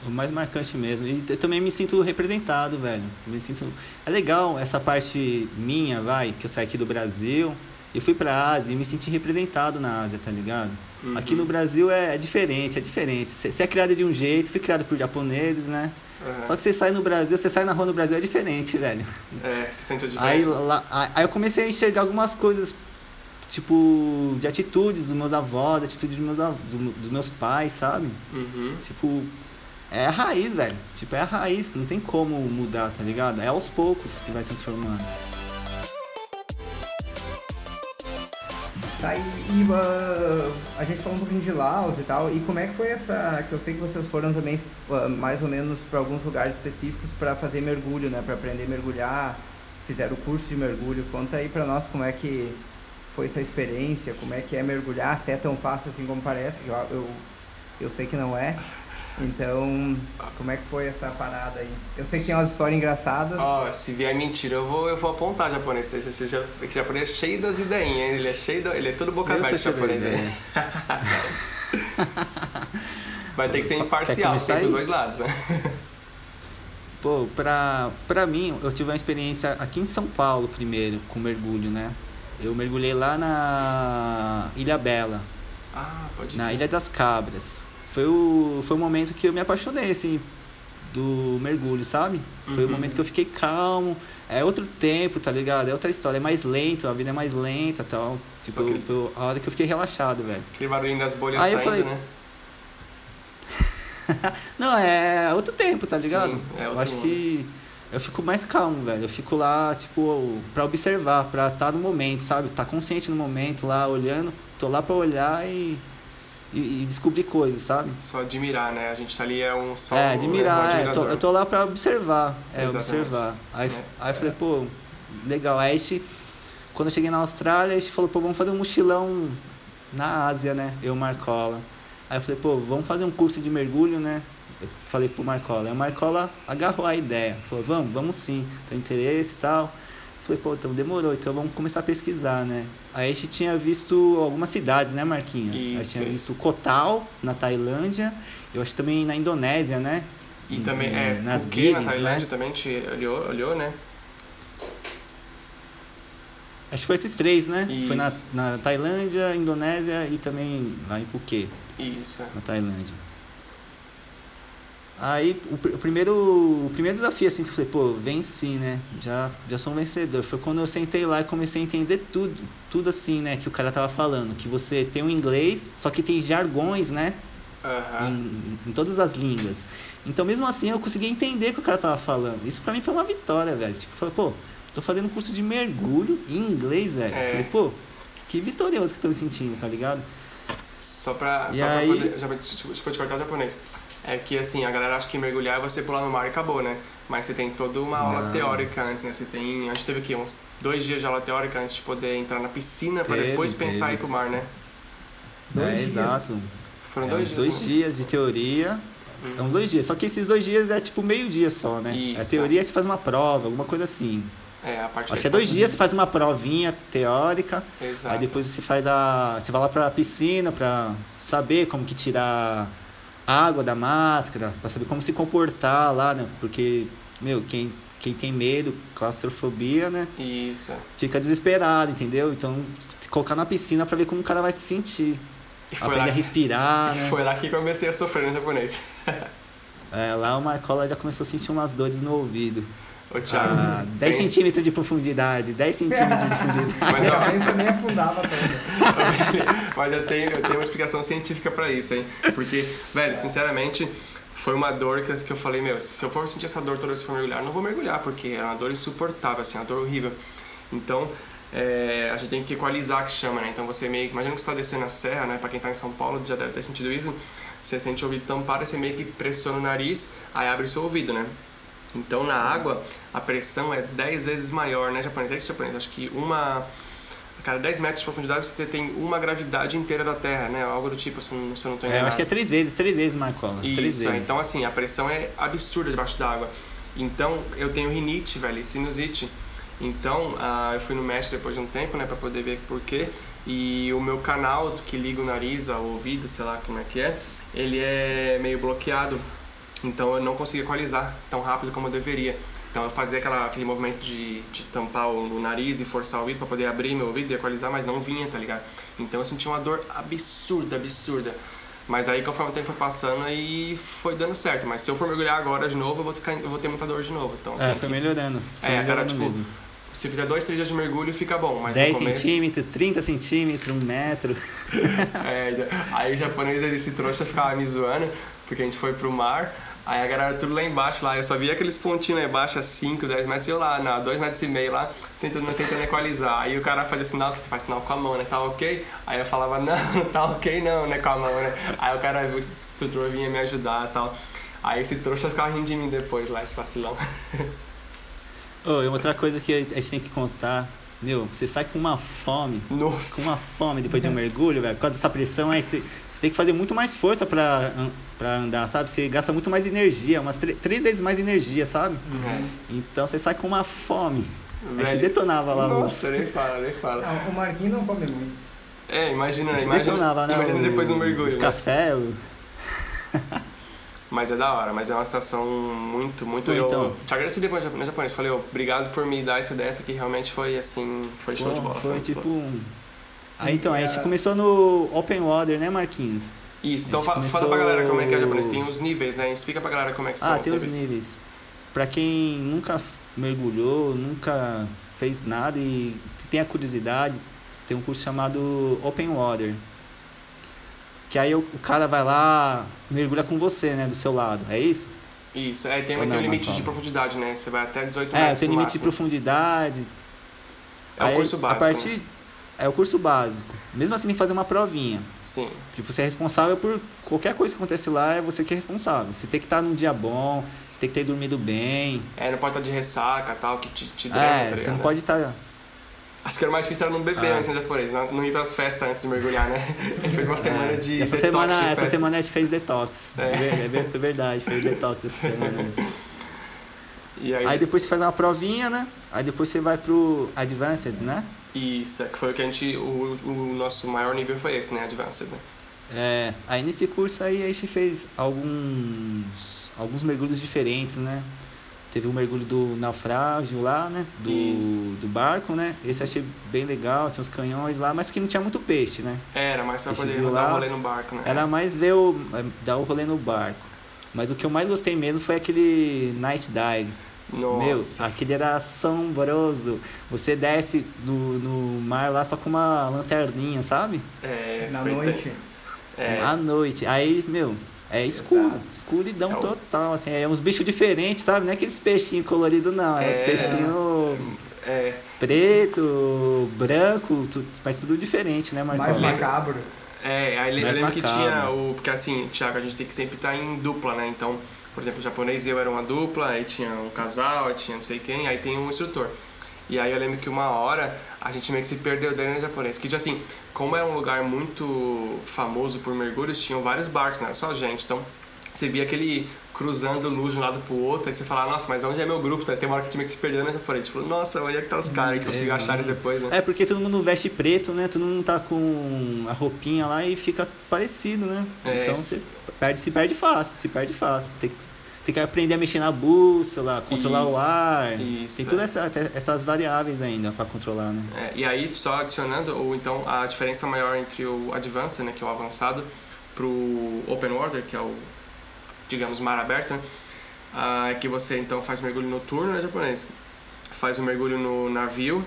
Speaker 3: O mais marcante mesmo. E eu também me sinto representado, velho. Me sinto... É legal essa parte minha, vai, que eu saí aqui do Brasil. Eu fui pra Ásia e me senti representado na Ásia, tá ligado?
Speaker 2: Uhum.
Speaker 3: Aqui no Brasil é, é diferente, é diferente. Você é criado de um jeito, fui criado por japoneses, né?
Speaker 2: Aham.
Speaker 3: Só que você sai no Brasil, você sai na rua no Brasil é diferente, velho.
Speaker 2: É, se sente a
Speaker 3: Aí, lá, aí eu comecei a enxergar algumas coisas, tipo, de atitudes dos meus avós, de atitudes dos meus, dos meus pais, sabe?
Speaker 2: Uhum.
Speaker 3: Tipo, é a raiz, velho. Tipo, é a raiz, não tem como mudar, tá ligado? É aos poucos que vai transformando.
Speaker 1: Tá, e, e, ah, a gente falou um pouquinho de Laos e tal, e como é que foi essa, que eu sei que vocês foram também ah, mais ou menos para alguns lugares específicos para fazer mergulho, né, para aprender a mergulhar, fizeram o curso de mergulho, conta aí para nós como é que foi essa experiência, como é que é mergulhar, se é tão fácil assim como parece, eu, eu, eu sei que não é, então como é que foi essa parada aí? Eu sei que tem umas histórias engraçadas,
Speaker 2: Ó, se vier mentira, eu vou, eu vou apontar japonês. Esse, esse, ja- esse japonês é cheio das ideinhas, hein? Ele é cheio da, Ele é todo boca aberta, japonês. Vai ter que ser imparcial, tem dos
Speaker 3: aí?
Speaker 2: dois lados, né?
Speaker 3: Pô, pra, pra mim, eu tive uma experiência aqui em São Paulo primeiro, com mergulho, né? Eu mergulhei lá na Ilha Bela,
Speaker 2: Ah, pode
Speaker 3: na
Speaker 2: ir.
Speaker 3: Ilha das Cabras. Foi o, foi o momento que eu me apaixonei, assim, do mergulho, sabe? Foi o
Speaker 2: Uhum.
Speaker 3: momento que eu fiquei calmo. É outro tempo, tá ligado? É outra história, é mais lento, a vida é mais lenta e tal. Tipo,
Speaker 2: que-
Speaker 3: a hora que eu fiquei relaxado, velho.
Speaker 2: Aquele barulhinho das bolhas
Speaker 3: Aí
Speaker 2: saindo,
Speaker 3: falei-
Speaker 2: né?
Speaker 3: Não, é outro tempo, tá ligado?
Speaker 2: Sim, é
Speaker 3: eu acho
Speaker 2: mundo.
Speaker 3: que eu fico mais calmo, velho. Eu fico lá, tipo, pra observar, pra estar no momento, sabe? Tá consciente no momento, lá olhando. Tô lá pra olhar e, e, e descobrir coisas, sabe?
Speaker 2: Só admirar, né? A gente tá ali é um só
Speaker 3: é,
Speaker 2: um
Speaker 3: admirar, é, eu, tô, eu tô lá pra observar. É,
Speaker 2: Exatamente.
Speaker 3: observar. Aí,
Speaker 2: É.
Speaker 3: aí eu falei, pô, legal. Aí quando eu cheguei na Austrália, a gente falou, pô, vamos fazer um mochilão na Ásia, né? Eu Marcola. Aí eu falei, pô, vamos fazer um curso de mergulho, né? Eu falei pro Marcola. Aí o Marcola agarrou a ideia. Falou, vamos, vamos sim. Tem interesse e tal. Falei, pô, então demorou, então vamos começar a pesquisar, né? Aí a gente tinha visto algumas cidades, né, Marquinhos? Aí
Speaker 2: Isso,
Speaker 3: tinha
Speaker 2: isso.
Speaker 3: visto Kotal, na Tailândia. Eu acho também na Indonésia, né?
Speaker 2: E também, é,
Speaker 3: nas
Speaker 2: Phuket, na
Speaker 3: guides,
Speaker 2: Tailândia
Speaker 3: né?
Speaker 2: também te olhou, olhou, né?
Speaker 3: Acho que foi esses três, né? Foi na,
Speaker 2: Isso.
Speaker 3: na Tailândia, Indonésia e também lá em Phuket,
Speaker 2: Isso.
Speaker 3: na Tailândia. Aí o, pr- o primeiro, o primeiro desafio assim que eu falei, pô, venci, né? Já, já sou um vencedor. Foi quando eu sentei lá e comecei a entender tudo, tudo assim, né? Que o cara tava falando. Que você tem o inglês, só que tem jargões, né?
Speaker 2: Aham.
Speaker 3: em, em todas as línguas. Então, mesmo assim, eu consegui entender o que o cara tava falando. Isso pra mim foi uma vitória, velho. Tipo, falei, pô, tô fazendo curso de mergulho em inglês, velho.
Speaker 2: É.
Speaker 3: Falei, pô, que vitorioso que eu tô me sentindo, tá ligado?
Speaker 2: Só pra,
Speaker 3: E
Speaker 2: só
Speaker 3: aí-
Speaker 2: pra poder. Já, desculpa te cortar o japonês. É que assim, a galera acha que mergulhar é você pular no mar e acabou, né? Mas você tem toda uma aula
Speaker 3: Não.
Speaker 2: teórica antes, né? Você tem. A gente teve aqui uns dois dias de aula teórica antes de poder entrar na piscina pra
Speaker 3: Teve,
Speaker 2: depois pensar em ir pro mar, né?
Speaker 1: Dois
Speaker 3: é,
Speaker 1: dias.
Speaker 3: exato.
Speaker 2: Foram
Speaker 3: É,
Speaker 2: dois dias.
Speaker 3: dois
Speaker 2: né?
Speaker 3: dias de teoria. É uns dois dias. Só que esses dois dias é tipo meio dia só, né? A
Speaker 2: Isso.
Speaker 3: teoria você faz uma prova, alguma coisa assim.
Speaker 2: É, a parte
Speaker 3: Acho que é dois dias, você faz uma provinha teórica.
Speaker 2: Exato.
Speaker 3: Aí depois você faz a. Você vai lá pra piscina pra saber como que tirar água da máscara, pra saber como se comportar lá, né? Porque, meu, quem, quem tem medo, claustrofobia, né?
Speaker 2: Isso.
Speaker 3: Fica desesperado, entendeu? Então, colocar na piscina pra ver como o cara vai se sentir.
Speaker 2: E foi
Speaker 3: Aprender a respirar, né?
Speaker 2: foi lá que comecei a sofrer no japonês.
Speaker 3: É, lá o Marcola já começou a sentir umas dores no ouvido.
Speaker 2: Ô, Thiago.
Speaker 3: Ah, 10
Speaker 2: tem-
Speaker 3: centímetros de profundidade, 10 centímetros de profundidade.
Speaker 2: Mas, ó,
Speaker 1: Aí você nem afundava tanto.
Speaker 2: Mas eu tenho, eu tenho uma explicação científica pra isso, hein? Porque, velho, sinceramente, foi uma dor que, que eu falei, meu, se eu for sentir essa dor toda vez que for mergulhar, eu não vou mergulhar, porque é uma dor insuportável, assim, uma dor horrível. Então, é, a gente tem que equalizar, que chama, né? Então você meio que, imagina que você tá descendo a serra, né? Pra quem tá em São Paulo já deve ter sentido isso. Você sente o ouvido tampado, você meio que pressiona o nariz, aí abre o seu ouvido, né? Então na água a pressão é 10 vezes maior, né, japonês? É isso, japonês? Acho que uma. A cada 10 metros de profundidade você tem uma gravidade inteira da Terra, né? Algo do tipo, se eu não, tô
Speaker 3: É,
Speaker 2: enganado.
Speaker 3: eu acho que é três vezes, três vezes, Marcola. três
Speaker 2: Isso,
Speaker 3: vezes.
Speaker 2: então assim, a pressão é absurda debaixo d'água. Então eu tenho rinite, velho, sinusite. Então ah, eu fui no médico depois de um tempo, né, pra poder ver por quê. E o meu canal que liga o nariz ao ouvido, sei lá como é que é, ele é meio bloqueado. Então eu não consegui equalizar tão rápido como eu deveria. Então eu fazia aquela, aquele movimento de, de tampar o, o nariz e forçar o ouvido pra poder abrir meu ouvido e equalizar, mas não vinha, tá ligado? Então eu senti uma dor absurda, absurda. Mas aí conforme o tempo foi passando aí foi dando certo. Mas se eu for mergulhar agora de novo, eu vou, ficar, eu vou ter muita dor de novo. Então
Speaker 3: É, foi
Speaker 2: que-
Speaker 3: melhorando. Foi
Speaker 2: É, a cara,
Speaker 3: melhorando
Speaker 2: tipo,
Speaker 3: mesmo.
Speaker 2: se fizer dois, três dias de mergulho, fica bom. Mas
Speaker 3: 10
Speaker 2: no começo,
Speaker 3: centímetros, 30 centímetros, 1 metro.
Speaker 2: É, aí o japonês, ele se trouxa, ficava me zoando, porque a gente foi pro mar, aí a galera tudo lá embaixo, lá, eu só via aqueles pontinhos lá embaixo, a 5, 10 metros, e eu lá, na 2 metros e meio lá, tentando, tentando equalizar. Aí o cara fazia sinal, que você faz sinal com a mão, né, tá ok? Aí eu falava, não, não tá ok não, né, com a mão, né. Aí o cara, o instrutor vinha me ajudar e tal. Aí esse trouxa ficava rindo de mim depois lá, esse vacilão.
Speaker 3: Oh, e outra coisa que a gente tem que contar, meu, você sai com uma fome, com
Speaker 2: Nossa.
Speaker 3: uma fome depois de um mergulho, velho, por causa dessa pressão, aí você, você tem que fazer muito mais força pra, pra andar, sabe? Você gasta muito mais energia, umas três, vezes mais energia, sabe? Então você sai com uma fome. A gente detonava lá no-
Speaker 2: Nossa, nem fala, nem fala.
Speaker 1: Não, o Marquinhos não come muito.
Speaker 2: É, imagina, imagina,
Speaker 3: detonava, né?
Speaker 2: imagina
Speaker 3: o-
Speaker 2: depois do mergulho,
Speaker 3: Os
Speaker 2: né?
Speaker 3: café, o-
Speaker 2: Mas é da hora, mas é uma sensação muito, muito.
Speaker 3: Pô,
Speaker 2: eu
Speaker 3: então.
Speaker 2: te agradeci depois no japonês. Falei, ó, obrigado por me dar essa ideia, porque realmente foi assim. Foi show de bola.
Speaker 3: Foi
Speaker 2: muito
Speaker 3: tipo. um- Aí então, a gente começou no Open Water, né, Marquinhos?
Speaker 2: Isso, então fa-
Speaker 3: começou-
Speaker 2: fala pra galera como é que é japonês. Tem os níveis, né? Explica pra galera como é que são
Speaker 3: Ah,
Speaker 2: os
Speaker 3: tem os
Speaker 2: níveis.
Speaker 3: Pra quem nunca mergulhou, nunca fez nada e tem a curiosidade, tem um curso chamado Open Water. Que aí o, o cara vai lá, mergulha com você, né, do seu lado. É isso?
Speaker 2: Isso, é, tem,
Speaker 3: Ou
Speaker 2: tem um limite de profundidade, né? Você vai até 18
Speaker 3: É,
Speaker 2: metros.
Speaker 3: tem
Speaker 2: no
Speaker 3: limite de
Speaker 2: máximo.
Speaker 3: profundidade.
Speaker 2: É o
Speaker 3: Aí,
Speaker 2: curso básico.
Speaker 3: A partir, é o curso básico. Mesmo assim tem que fazer uma provinha.
Speaker 2: Sim.
Speaker 3: Tipo, você é responsável por qualquer coisa que acontecer lá, é você que é responsável. Você tem que estar num dia bom, você tem que ter dormido bem.
Speaker 2: É, não pode estar de ressaca e tal, que te, te drena,
Speaker 3: É,
Speaker 2: tá
Speaker 3: você não pode estar.
Speaker 2: Acho que era mais difícil era não beber
Speaker 3: Ah.
Speaker 2: antes no japonês, não, não ir pras festas antes de mergulhar, né? A gente fez uma semana de
Speaker 3: É. essa
Speaker 2: detox
Speaker 3: semana,
Speaker 2: de
Speaker 3: essa semana a gente fez detox.
Speaker 2: É.
Speaker 3: É, é verdade, fez detox essa semana.
Speaker 2: E aí,
Speaker 3: Aí depois você faz uma provinha, né? Aí depois você vai pro Advanced, né?
Speaker 2: Isso, é que foi o que a gente. O, o nosso maior nível foi esse, né? Advanced. né?
Speaker 3: É, aí nesse curso aí a gente fez alguns alguns mergulhos diferentes, né? Teve o mergulho do naufrágio lá, né?
Speaker 2: Isso.
Speaker 3: Do, do barco, né? Esse eu achei bem legal, tinha uns canhões lá, mas que não tinha muito peixe, né?
Speaker 2: É, Era mais pra poder dar um
Speaker 3: lá,
Speaker 2: rolê no barco, né?
Speaker 3: Era mais ver o. dar o rolê no barco. Mas o que eu mais gostei mesmo foi aquele Night Dive.
Speaker 2: Nossa.
Speaker 3: Meu, aquele era assombroso. Você desce no, no mar lá só com uma lanterninha, sabe?
Speaker 2: É,
Speaker 1: Na noite.
Speaker 2: É.
Speaker 3: À noite. Aí, meu, é escuro.
Speaker 1: Exato.
Speaker 3: Escuridão
Speaker 2: É o-
Speaker 3: total, assim. É uns bichos diferentes, sabe? Não é aqueles peixinhos coloridos, não. É, uns
Speaker 2: É.
Speaker 3: peixinhos
Speaker 2: É,
Speaker 3: preto, branco, tu- mas tudo diferente, né, Marcão?
Speaker 1: Mais macabro.
Speaker 2: É, aí eu lembro que
Speaker 3: macabro.
Speaker 2: tinha o. Porque assim, Thiago, a gente tem que sempre estar em dupla, né? Então, por exemplo, japonês e eu era uma dupla, aí tinha um casal, aí tinha não sei quem, aí tem um instrutor. E aí eu lembro que uma hora a gente meio que se perdeu dentro do japonês. Que assim, como era um lugar muito famoso por mergulhos, tinham vários barcos, não era só gente. Então, você via aquele cruzando luz de um lado pro outro, aí você falava, nossa, mas onde é meu grupo? Tem uma hora que tinha que se perder no japonês. A gente falou, nossa, onde é que tá os caras? A gente conseguiu achar eles depois, né?
Speaker 3: É porque todo mundo veste preto, né? Todo mundo tá com a roupinha lá e fica parecido, né?
Speaker 2: É,
Speaker 3: então
Speaker 2: isso.
Speaker 3: você perde, se perde fácil, se perde fácil. Tem que, tem que aprender a mexer na bússola, controlar
Speaker 2: Isso,
Speaker 3: o ar.
Speaker 2: isso,
Speaker 3: tem todas
Speaker 2: é.
Speaker 3: essa, essas variáveis ainda pra controlar, né?
Speaker 2: É, e aí, só adicionando, ou então a diferença maior entre o Advanced, né, que é o avançado, pro Open Water, que é o, digamos, mar aberto, né, ah, é que você então faz mergulho noturno, né, japonês? Faz o mergulho no navio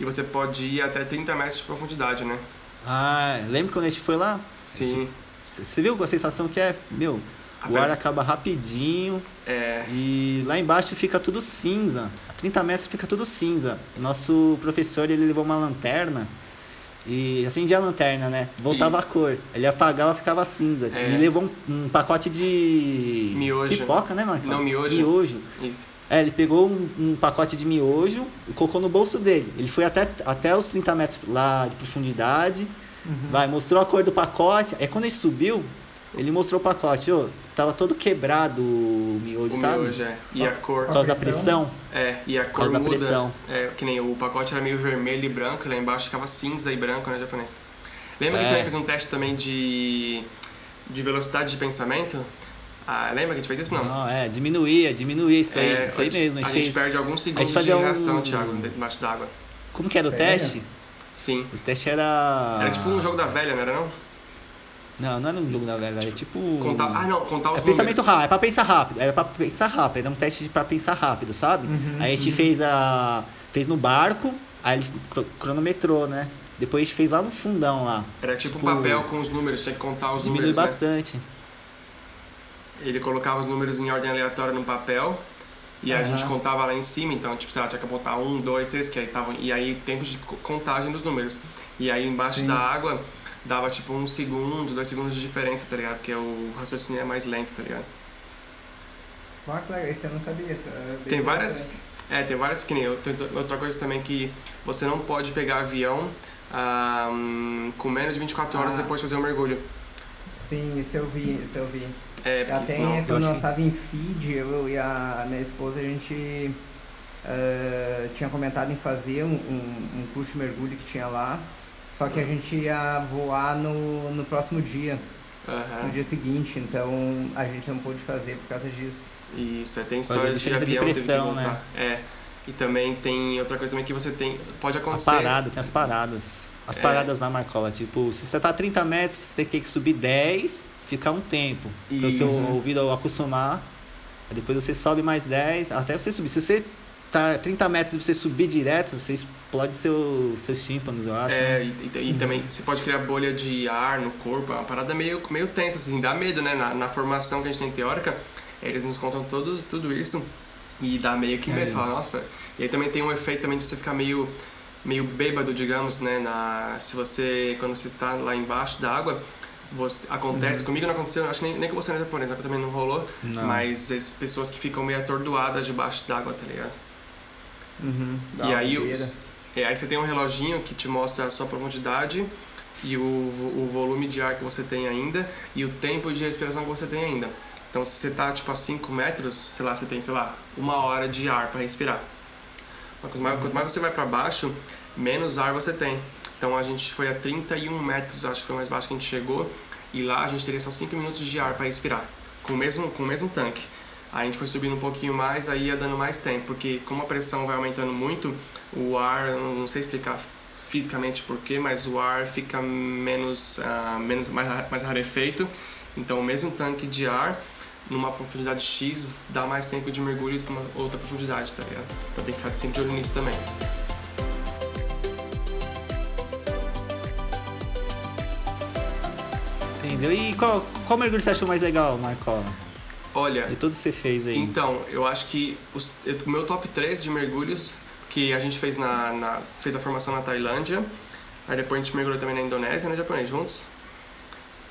Speaker 2: e você pode ir até 30 metros de profundidade, né?
Speaker 3: Ah, lembra quando a gente foi lá?
Speaker 2: Sim.
Speaker 3: Você viu a sensação que é? Meu, o ar acaba rapidinho
Speaker 2: É,
Speaker 3: e lá embaixo fica tudo cinza. A 30 metros fica tudo cinza. Nosso professor, ele levou uma lanterna e acendia a lanterna, né? Voltava
Speaker 2: Isso.
Speaker 3: a cor. Ele apagava, ficava cinza.
Speaker 2: É.
Speaker 3: Ele levou um, um pacote de...
Speaker 2: Miojo.
Speaker 3: Pipoca, né, Marcão?
Speaker 2: Não, miojo.
Speaker 3: Miojo.
Speaker 2: isso.
Speaker 3: É, ele pegou um, um pacote de miojo e colocou no bolso dele. Ele foi até, até os 30 metros lá de profundidade. Vai, mostrou a cor do pacote. Aí quando ele subiu, ele mostrou o pacote. Ô, tava todo quebrado o miojo,
Speaker 2: O
Speaker 3: sabe?
Speaker 2: miojo, é. E a cor...
Speaker 3: Por causa da
Speaker 1: pressão.
Speaker 2: É, e a cor
Speaker 3: causa da
Speaker 2: muda.
Speaker 3: pressão.
Speaker 2: É, que nem o pacote era meio vermelho e branco, e lá embaixo ficava cinza e branco, né, japonês? Lembra que
Speaker 3: É.
Speaker 2: também fez um teste também de, de velocidade de pensamento? Ah, lembra que a gente fez isso? Não.
Speaker 3: Não, é, diminuía, diminuía isso aí,
Speaker 2: É,
Speaker 3: isso aí
Speaker 2: a gente-
Speaker 3: mesmo.
Speaker 2: A,
Speaker 3: A,
Speaker 2: gente
Speaker 3: fez...
Speaker 2: perde alguns segundos de
Speaker 3: fazia um-
Speaker 2: reação, Thiago, debaixo d'água.
Speaker 3: Como que era o
Speaker 1: Sério?
Speaker 3: teste?
Speaker 2: Sim.
Speaker 3: O teste era...
Speaker 2: Era tipo um jogo da velha, não era não?
Speaker 3: Não, não era um jogo da velha, era tipo...
Speaker 2: Contar... Ah, não, contar os
Speaker 3: É pensamento
Speaker 2: números.
Speaker 3: rápido, é pra pensar rápido, era pra pensar rápido, era um teste de- pra pensar rápido, sabe? aí a gente fez a. fez no barco, aí ele cro- cronometrou, né? Depois a gente fez lá no fundão lá.
Speaker 2: Era tipo,
Speaker 3: Tipo,
Speaker 2: um papel com os números, tinha que contar os
Speaker 3: Diminui
Speaker 2: números, né?
Speaker 3: bastante.
Speaker 2: Ele colocava os números em ordem aleatória no papel e a
Speaker 1: Aham.
Speaker 2: gente contava lá em cima, então, tipo, sei lá, tinha que botar um, dois, três, que aí tava, e aí tempos de co- contagem dos números. E aí embaixo
Speaker 1: Sim.
Speaker 2: da água dava tipo um segundo, dois segundos de diferença, tá ligado? Porque o raciocínio é mais lento, tá ligado?
Speaker 1: Ah, que legal, esse eu não sabia. Isso é
Speaker 2: Tem várias. É, tem várias pequenininhas. Tem outra coisa também que você não pode pegar avião ah, hum, com menos de 24 horas
Speaker 1: Ah.
Speaker 2: depois de fazer o mergulho.
Speaker 1: Sim, isso eu vi, isso eu vi.
Speaker 2: É, porque
Speaker 1: Até
Speaker 2: senão.
Speaker 1: quando
Speaker 3: eu
Speaker 1: nós
Speaker 3: achei-
Speaker 1: estava em feed, eu e a minha esposa, a gente eh, tinha comentado em fazer um, um, um curso de mergulho que tinha lá. Só que a gente ia voar no, no próximo dia,
Speaker 2: Aham.
Speaker 1: no dia seguinte, então a gente não pôde fazer por causa disso.
Speaker 2: Isso, é, tem história
Speaker 3: da
Speaker 2: de avião teve que voltar.
Speaker 3: né?
Speaker 2: É. E também tem outra coisa também que você tem. Pode
Speaker 3: A
Speaker 2: acontecer.
Speaker 3: parada, tem as paradas. As
Speaker 2: É.
Speaker 3: paradas na Marcola, tipo, se você tá a 30 metros, você tem que subir 10, ficar um tempo. Para o seu
Speaker 2: Isso.
Speaker 3: ouvido acostumar. Aí depois você sobe mais 10, até você subir. Se você tá a 30 metros e você subir direto, você explode seu, seus tímpanos, eu acho.
Speaker 2: É,
Speaker 3: né?
Speaker 2: e, e- e também você pode criar bolha de ar no corpo, é uma parada meio, meio tensa, assim, dá medo, né? Na, na formação que a gente tem teórica, eles nos contam todos, tudo isso e dá meio que medo,
Speaker 3: É.
Speaker 2: fala, nossa. E aí também tem um efeito também de você ficar meio, meio bêbado, digamos, né? Na, se você, quando você tá lá embaixo da água, você, acontece, comigo não aconteceu, acho que nem, nem com você na japonesa, também não rolou,
Speaker 3: Não.
Speaker 2: mas as pessoas que ficam meio atordoadas debaixo d'água, tá ligado?
Speaker 1: Uhum,
Speaker 2: E aí, é, aí você tem um reloginho que te mostra a sua profundidade e o, o volume de ar que você tem ainda e o tempo de respiração que você tem ainda. Então, se você tá tipo a 5 metros, sei lá, você tem, sei lá, uma hora de ar para respirar. Mas Quanto mais, quanto mais você vai para baixo, menos ar você tem. Então, a gente foi a 31 metros, acho que foi o mais baixo que a gente chegou, e lá a gente teria só 5 minutos de ar para respirar, com o mesmo, com o mesmo tanque. A gente foi subindo um pouquinho mais, aí ia dando mais tempo, porque como a pressão vai aumentando muito, o ar, não sei explicar fisicamente porquê, mas o ar fica menos, ah, menos mais, mais rarefeito. Então o mesmo tanque de ar, numa profundidade X, dá mais tempo de mergulho do que uma outra profundidade, tá ligado? Então tem que ficar sempre de olho nisso também.
Speaker 3: Entendeu? E qual, qual mergulho você achou mais legal, Marcola?
Speaker 2: Olha,
Speaker 3: De todos que você fez aí.
Speaker 2: Então, eu acho que os- eu- o meu top 3 de mergulhos, que a gente fez na, na- fez a formação na Tailândia, aí depois a gente mergulhou também na Indonésia, no japonês, juntos.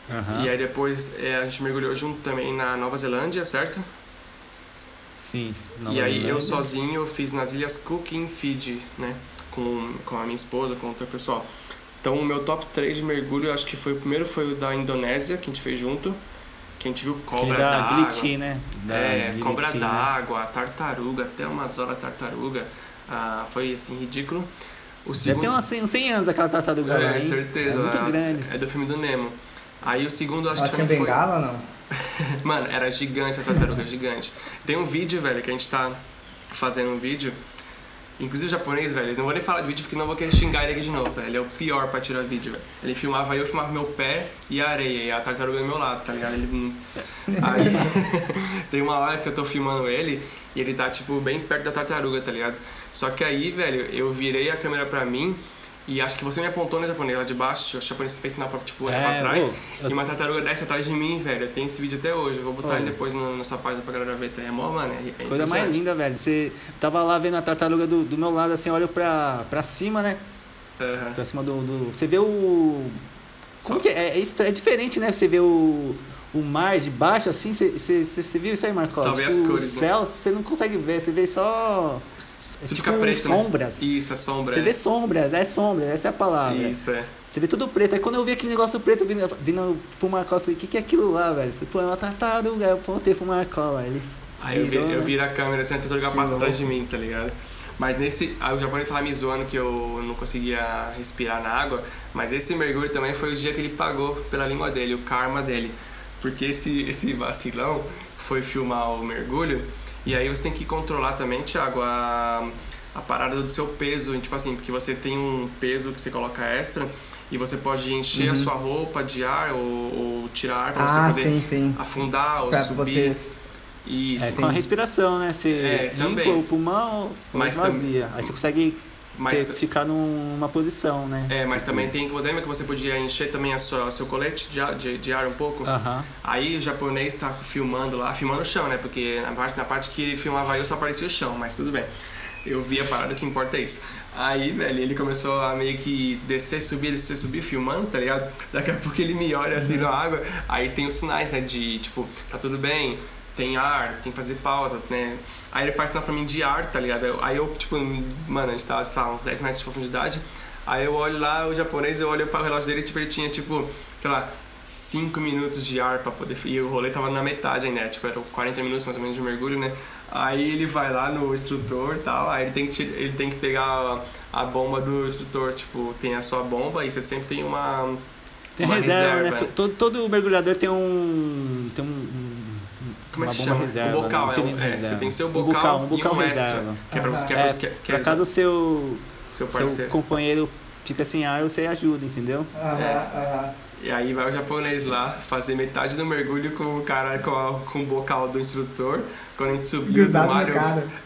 Speaker 3: Aham.
Speaker 2: E aí depois é, a gente mergulhou junto também na Nova Zelândia, certo?
Speaker 3: Sim. Nova
Speaker 2: e aí eu
Speaker 3: Zelândia.
Speaker 2: sozinho fiz nas ilhas Cook e Fiji, né? Com, com a minha esposa, com outro pessoal. Então o meu top 3 de mergulho, eu acho que foi o primeiro foi o da Indonésia, que a gente fez junto. Que a gente viu cobra
Speaker 3: da
Speaker 2: d'água.
Speaker 3: Glitch, né? Da
Speaker 2: É,
Speaker 3: Glitch,
Speaker 2: cobra
Speaker 3: né?
Speaker 2: d'água, tartaruga, até umas horas tartaruga. Ah, foi assim, ridículo. O
Speaker 3: Deve ter umas 100, uns 100 anos aquela tartaruga lá,
Speaker 2: É,
Speaker 3: hein?
Speaker 2: certeza.
Speaker 3: É muito
Speaker 2: é-
Speaker 3: grande.
Speaker 2: É do filme do Nemo. Aí o segundo, acho
Speaker 1: Ela
Speaker 2: que
Speaker 1: tinha
Speaker 2: foi...
Speaker 1: bengala não?
Speaker 2: Mano, era gigante a tartaruga, gigante. Tem um vídeo, velho, que a gente tá fazendo um vídeo. Inclusive o japonês, velho, não vou nem falar de vídeo porque não vou querer xingar ele aqui de novo, velho. Ele é o pior pra tirar vídeo, velho. Ele filmava eu, filmava meu pé e a areia, e a tartaruga do meu lado, tá ligado? Ele... Aí tem uma hora que eu tô filmando ele e ele tá, tipo, bem perto da tartaruga, tá ligado? Só que aí, velho, eu virei a câmera pra mim e acho que você me apontou no japonês lá de baixo, o japonês fez sinal pra, tipo, olhar
Speaker 3: É,
Speaker 2: pra trás.
Speaker 3: eu-
Speaker 2: E uma tartaruga desce atrás de mim, velho. Eu tenho esse vídeo até hoje. Eu vou botar
Speaker 3: Ô.
Speaker 2: ele depois no, nessa página pra galera ver. tá? É mó, mano. É, é
Speaker 3: Coisa mais linda, velho. Você tava lá vendo a tartaruga do, do meu lado, assim, olha pra, pra cima, né?
Speaker 2: Aham.
Speaker 3: Pra cima do. do- você vê o. Como que é? É, é diferente, né? Você vê o, o mar de baixo, assim. Você, viu isso aí, Marcos?
Speaker 2: Só vê as
Speaker 3: tipo,
Speaker 2: cores,
Speaker 3: o
Speaker 2: né?
Speaker 3: céu, você não consegue ver. Você vê só. É
Speaker 2: Tudo
Speaker 3: tipo
Speaker 2: fica preto, né?
Speaker 3: sombras.
Speaker 2: Isso, a sombra.
Speaker 3: Você
Speaker 2: é.
Speaker 3: vê sombras, é sombras, essa é a palavra.
Speaker 2: Isso, é.
Speaker 3: Você vê tudo preto. Aí quando eu vi aquele negócio preto vindo, vindo pro Marcola, eu falei, o que, que é aquilo lá, velho? Eu falei, pô, é uma tartaruga. Eu apontei pro Marcola. Ele
Speaker 2: Aí eu, vi,
Speaker 3: virou,
Speaker 2: eu
Speaker 3: né?
Speaker 2: viro a câmera assim, a tartaruga passa atrás de mim, tá ligado? Mas nesse. O japonês tava me zoando que eu não conseguia respirar na água. Mas esse mergulho também foi o dia que ele pagou pela língua dele, o karma dele. Porque esse, esse vacilão foi filmar o mergulho. E aí você tem que controlar também, Thiago, a, a parada do seu peso. Tipo assim, porque você tem um peso que você coloca extra. E você pode encher a sua roupa de ar ou, ou tirar ar pra
Speaker 1: Uhum. Ah,
Speaker 2: você poder
Speaker 1: sim, sim.
Speaker 2: afundar ou
Speaker 1: Pra
Speaker 2: subir.
Speaker 1: poder-
Speaker 2: Isso.
Speaker 3: É com a respiração, né? Você
Speaker 2: É,
Speaker 3: infla
Speaker 2: também.
Speaker 3: o pulmão
Speaker 2: Mas tam-
Speaker 3: esvazia. Aí você consegue
Speaker 2: Mas,
Speaker 3: ter- ficar numa posição, né?
Speaker 2: é, mas
Speaker 3: Tipo,
Speaker 2: também tem o lembra que você podia encher também a sua, seu colete de ar, de, de ar um pouco?
Speaker 3: Aham.
Speaker 2: Aí o japonês tá filmando lá, filmando o chão, né? Porque na parte, na parte que ele filmava eu só aparecia o chão, mas tudo bem. Eu vi a parada, o que importa é isso. Aí, velho, ele começou a meio que descer, subir, descer, subir, filmando, tá ligado? Daqui a pouco ele me olha assim na água, aí tem os sinais, né? De tipo, tá tudo bem, tem ar, tem que fazer pausa, né? Aí ele faz pra mim de ar, tá ligado? Aí eu, tipo, mano, a gente tava, sei lá, uns 10 metros de profundidade. Aí eu olho lá, o japonês, eu olho para o relógio dele, tipo, ele tinha, tipo, sei lá, 5 minutos de ar pra poder. E o rolê tava na metade ainda, né? tipo, eram 40 minutos mais ou menos de mergulho, né? Aí ele vai lá no instrutor e tal, aí ele tem que, ele tem que pegar a, a bomba do instrutor, tipo, tem a sua bomba e você sempre tem uma.
Speaker 3: Tem
Speaker 2: uma
Speaker 3: reserva, né? To- Todo, todo mergulhador tem um. Tem um.
Speaker 2: Como é
Speaker 3: uma
Speaker 2: que chama?
Speaker 3: reserva.
Speaker 2: o bocal,
Speaker 3: né? Um
Speaker 2: é, um- é,
Speaker 3: reserva.
Speaker 2: você tem seu
Speaker 3: Um
Speaker 2: bocal,
Speaker 3: um bocal
Speaker 2: e um
Speaker 3: reserva.
Speaker 2: extra. Que é pra você, que é
Speaker 3: É,
Speaker 2: que é, que é
Speaker 3: caso o seu,
Speaker 2: seu
Speaker 3: seu companheiro fica sem ar, você ajuda, entendeu?
Speaker 1: Aham,
Speaker 2: É.
Speaker 1: aham.
Speaker 2: E aí vai o japonês lá fazer metade do mergulho com o cara com, a- com o bocal do instrutor. Quando a gente subiu do mar,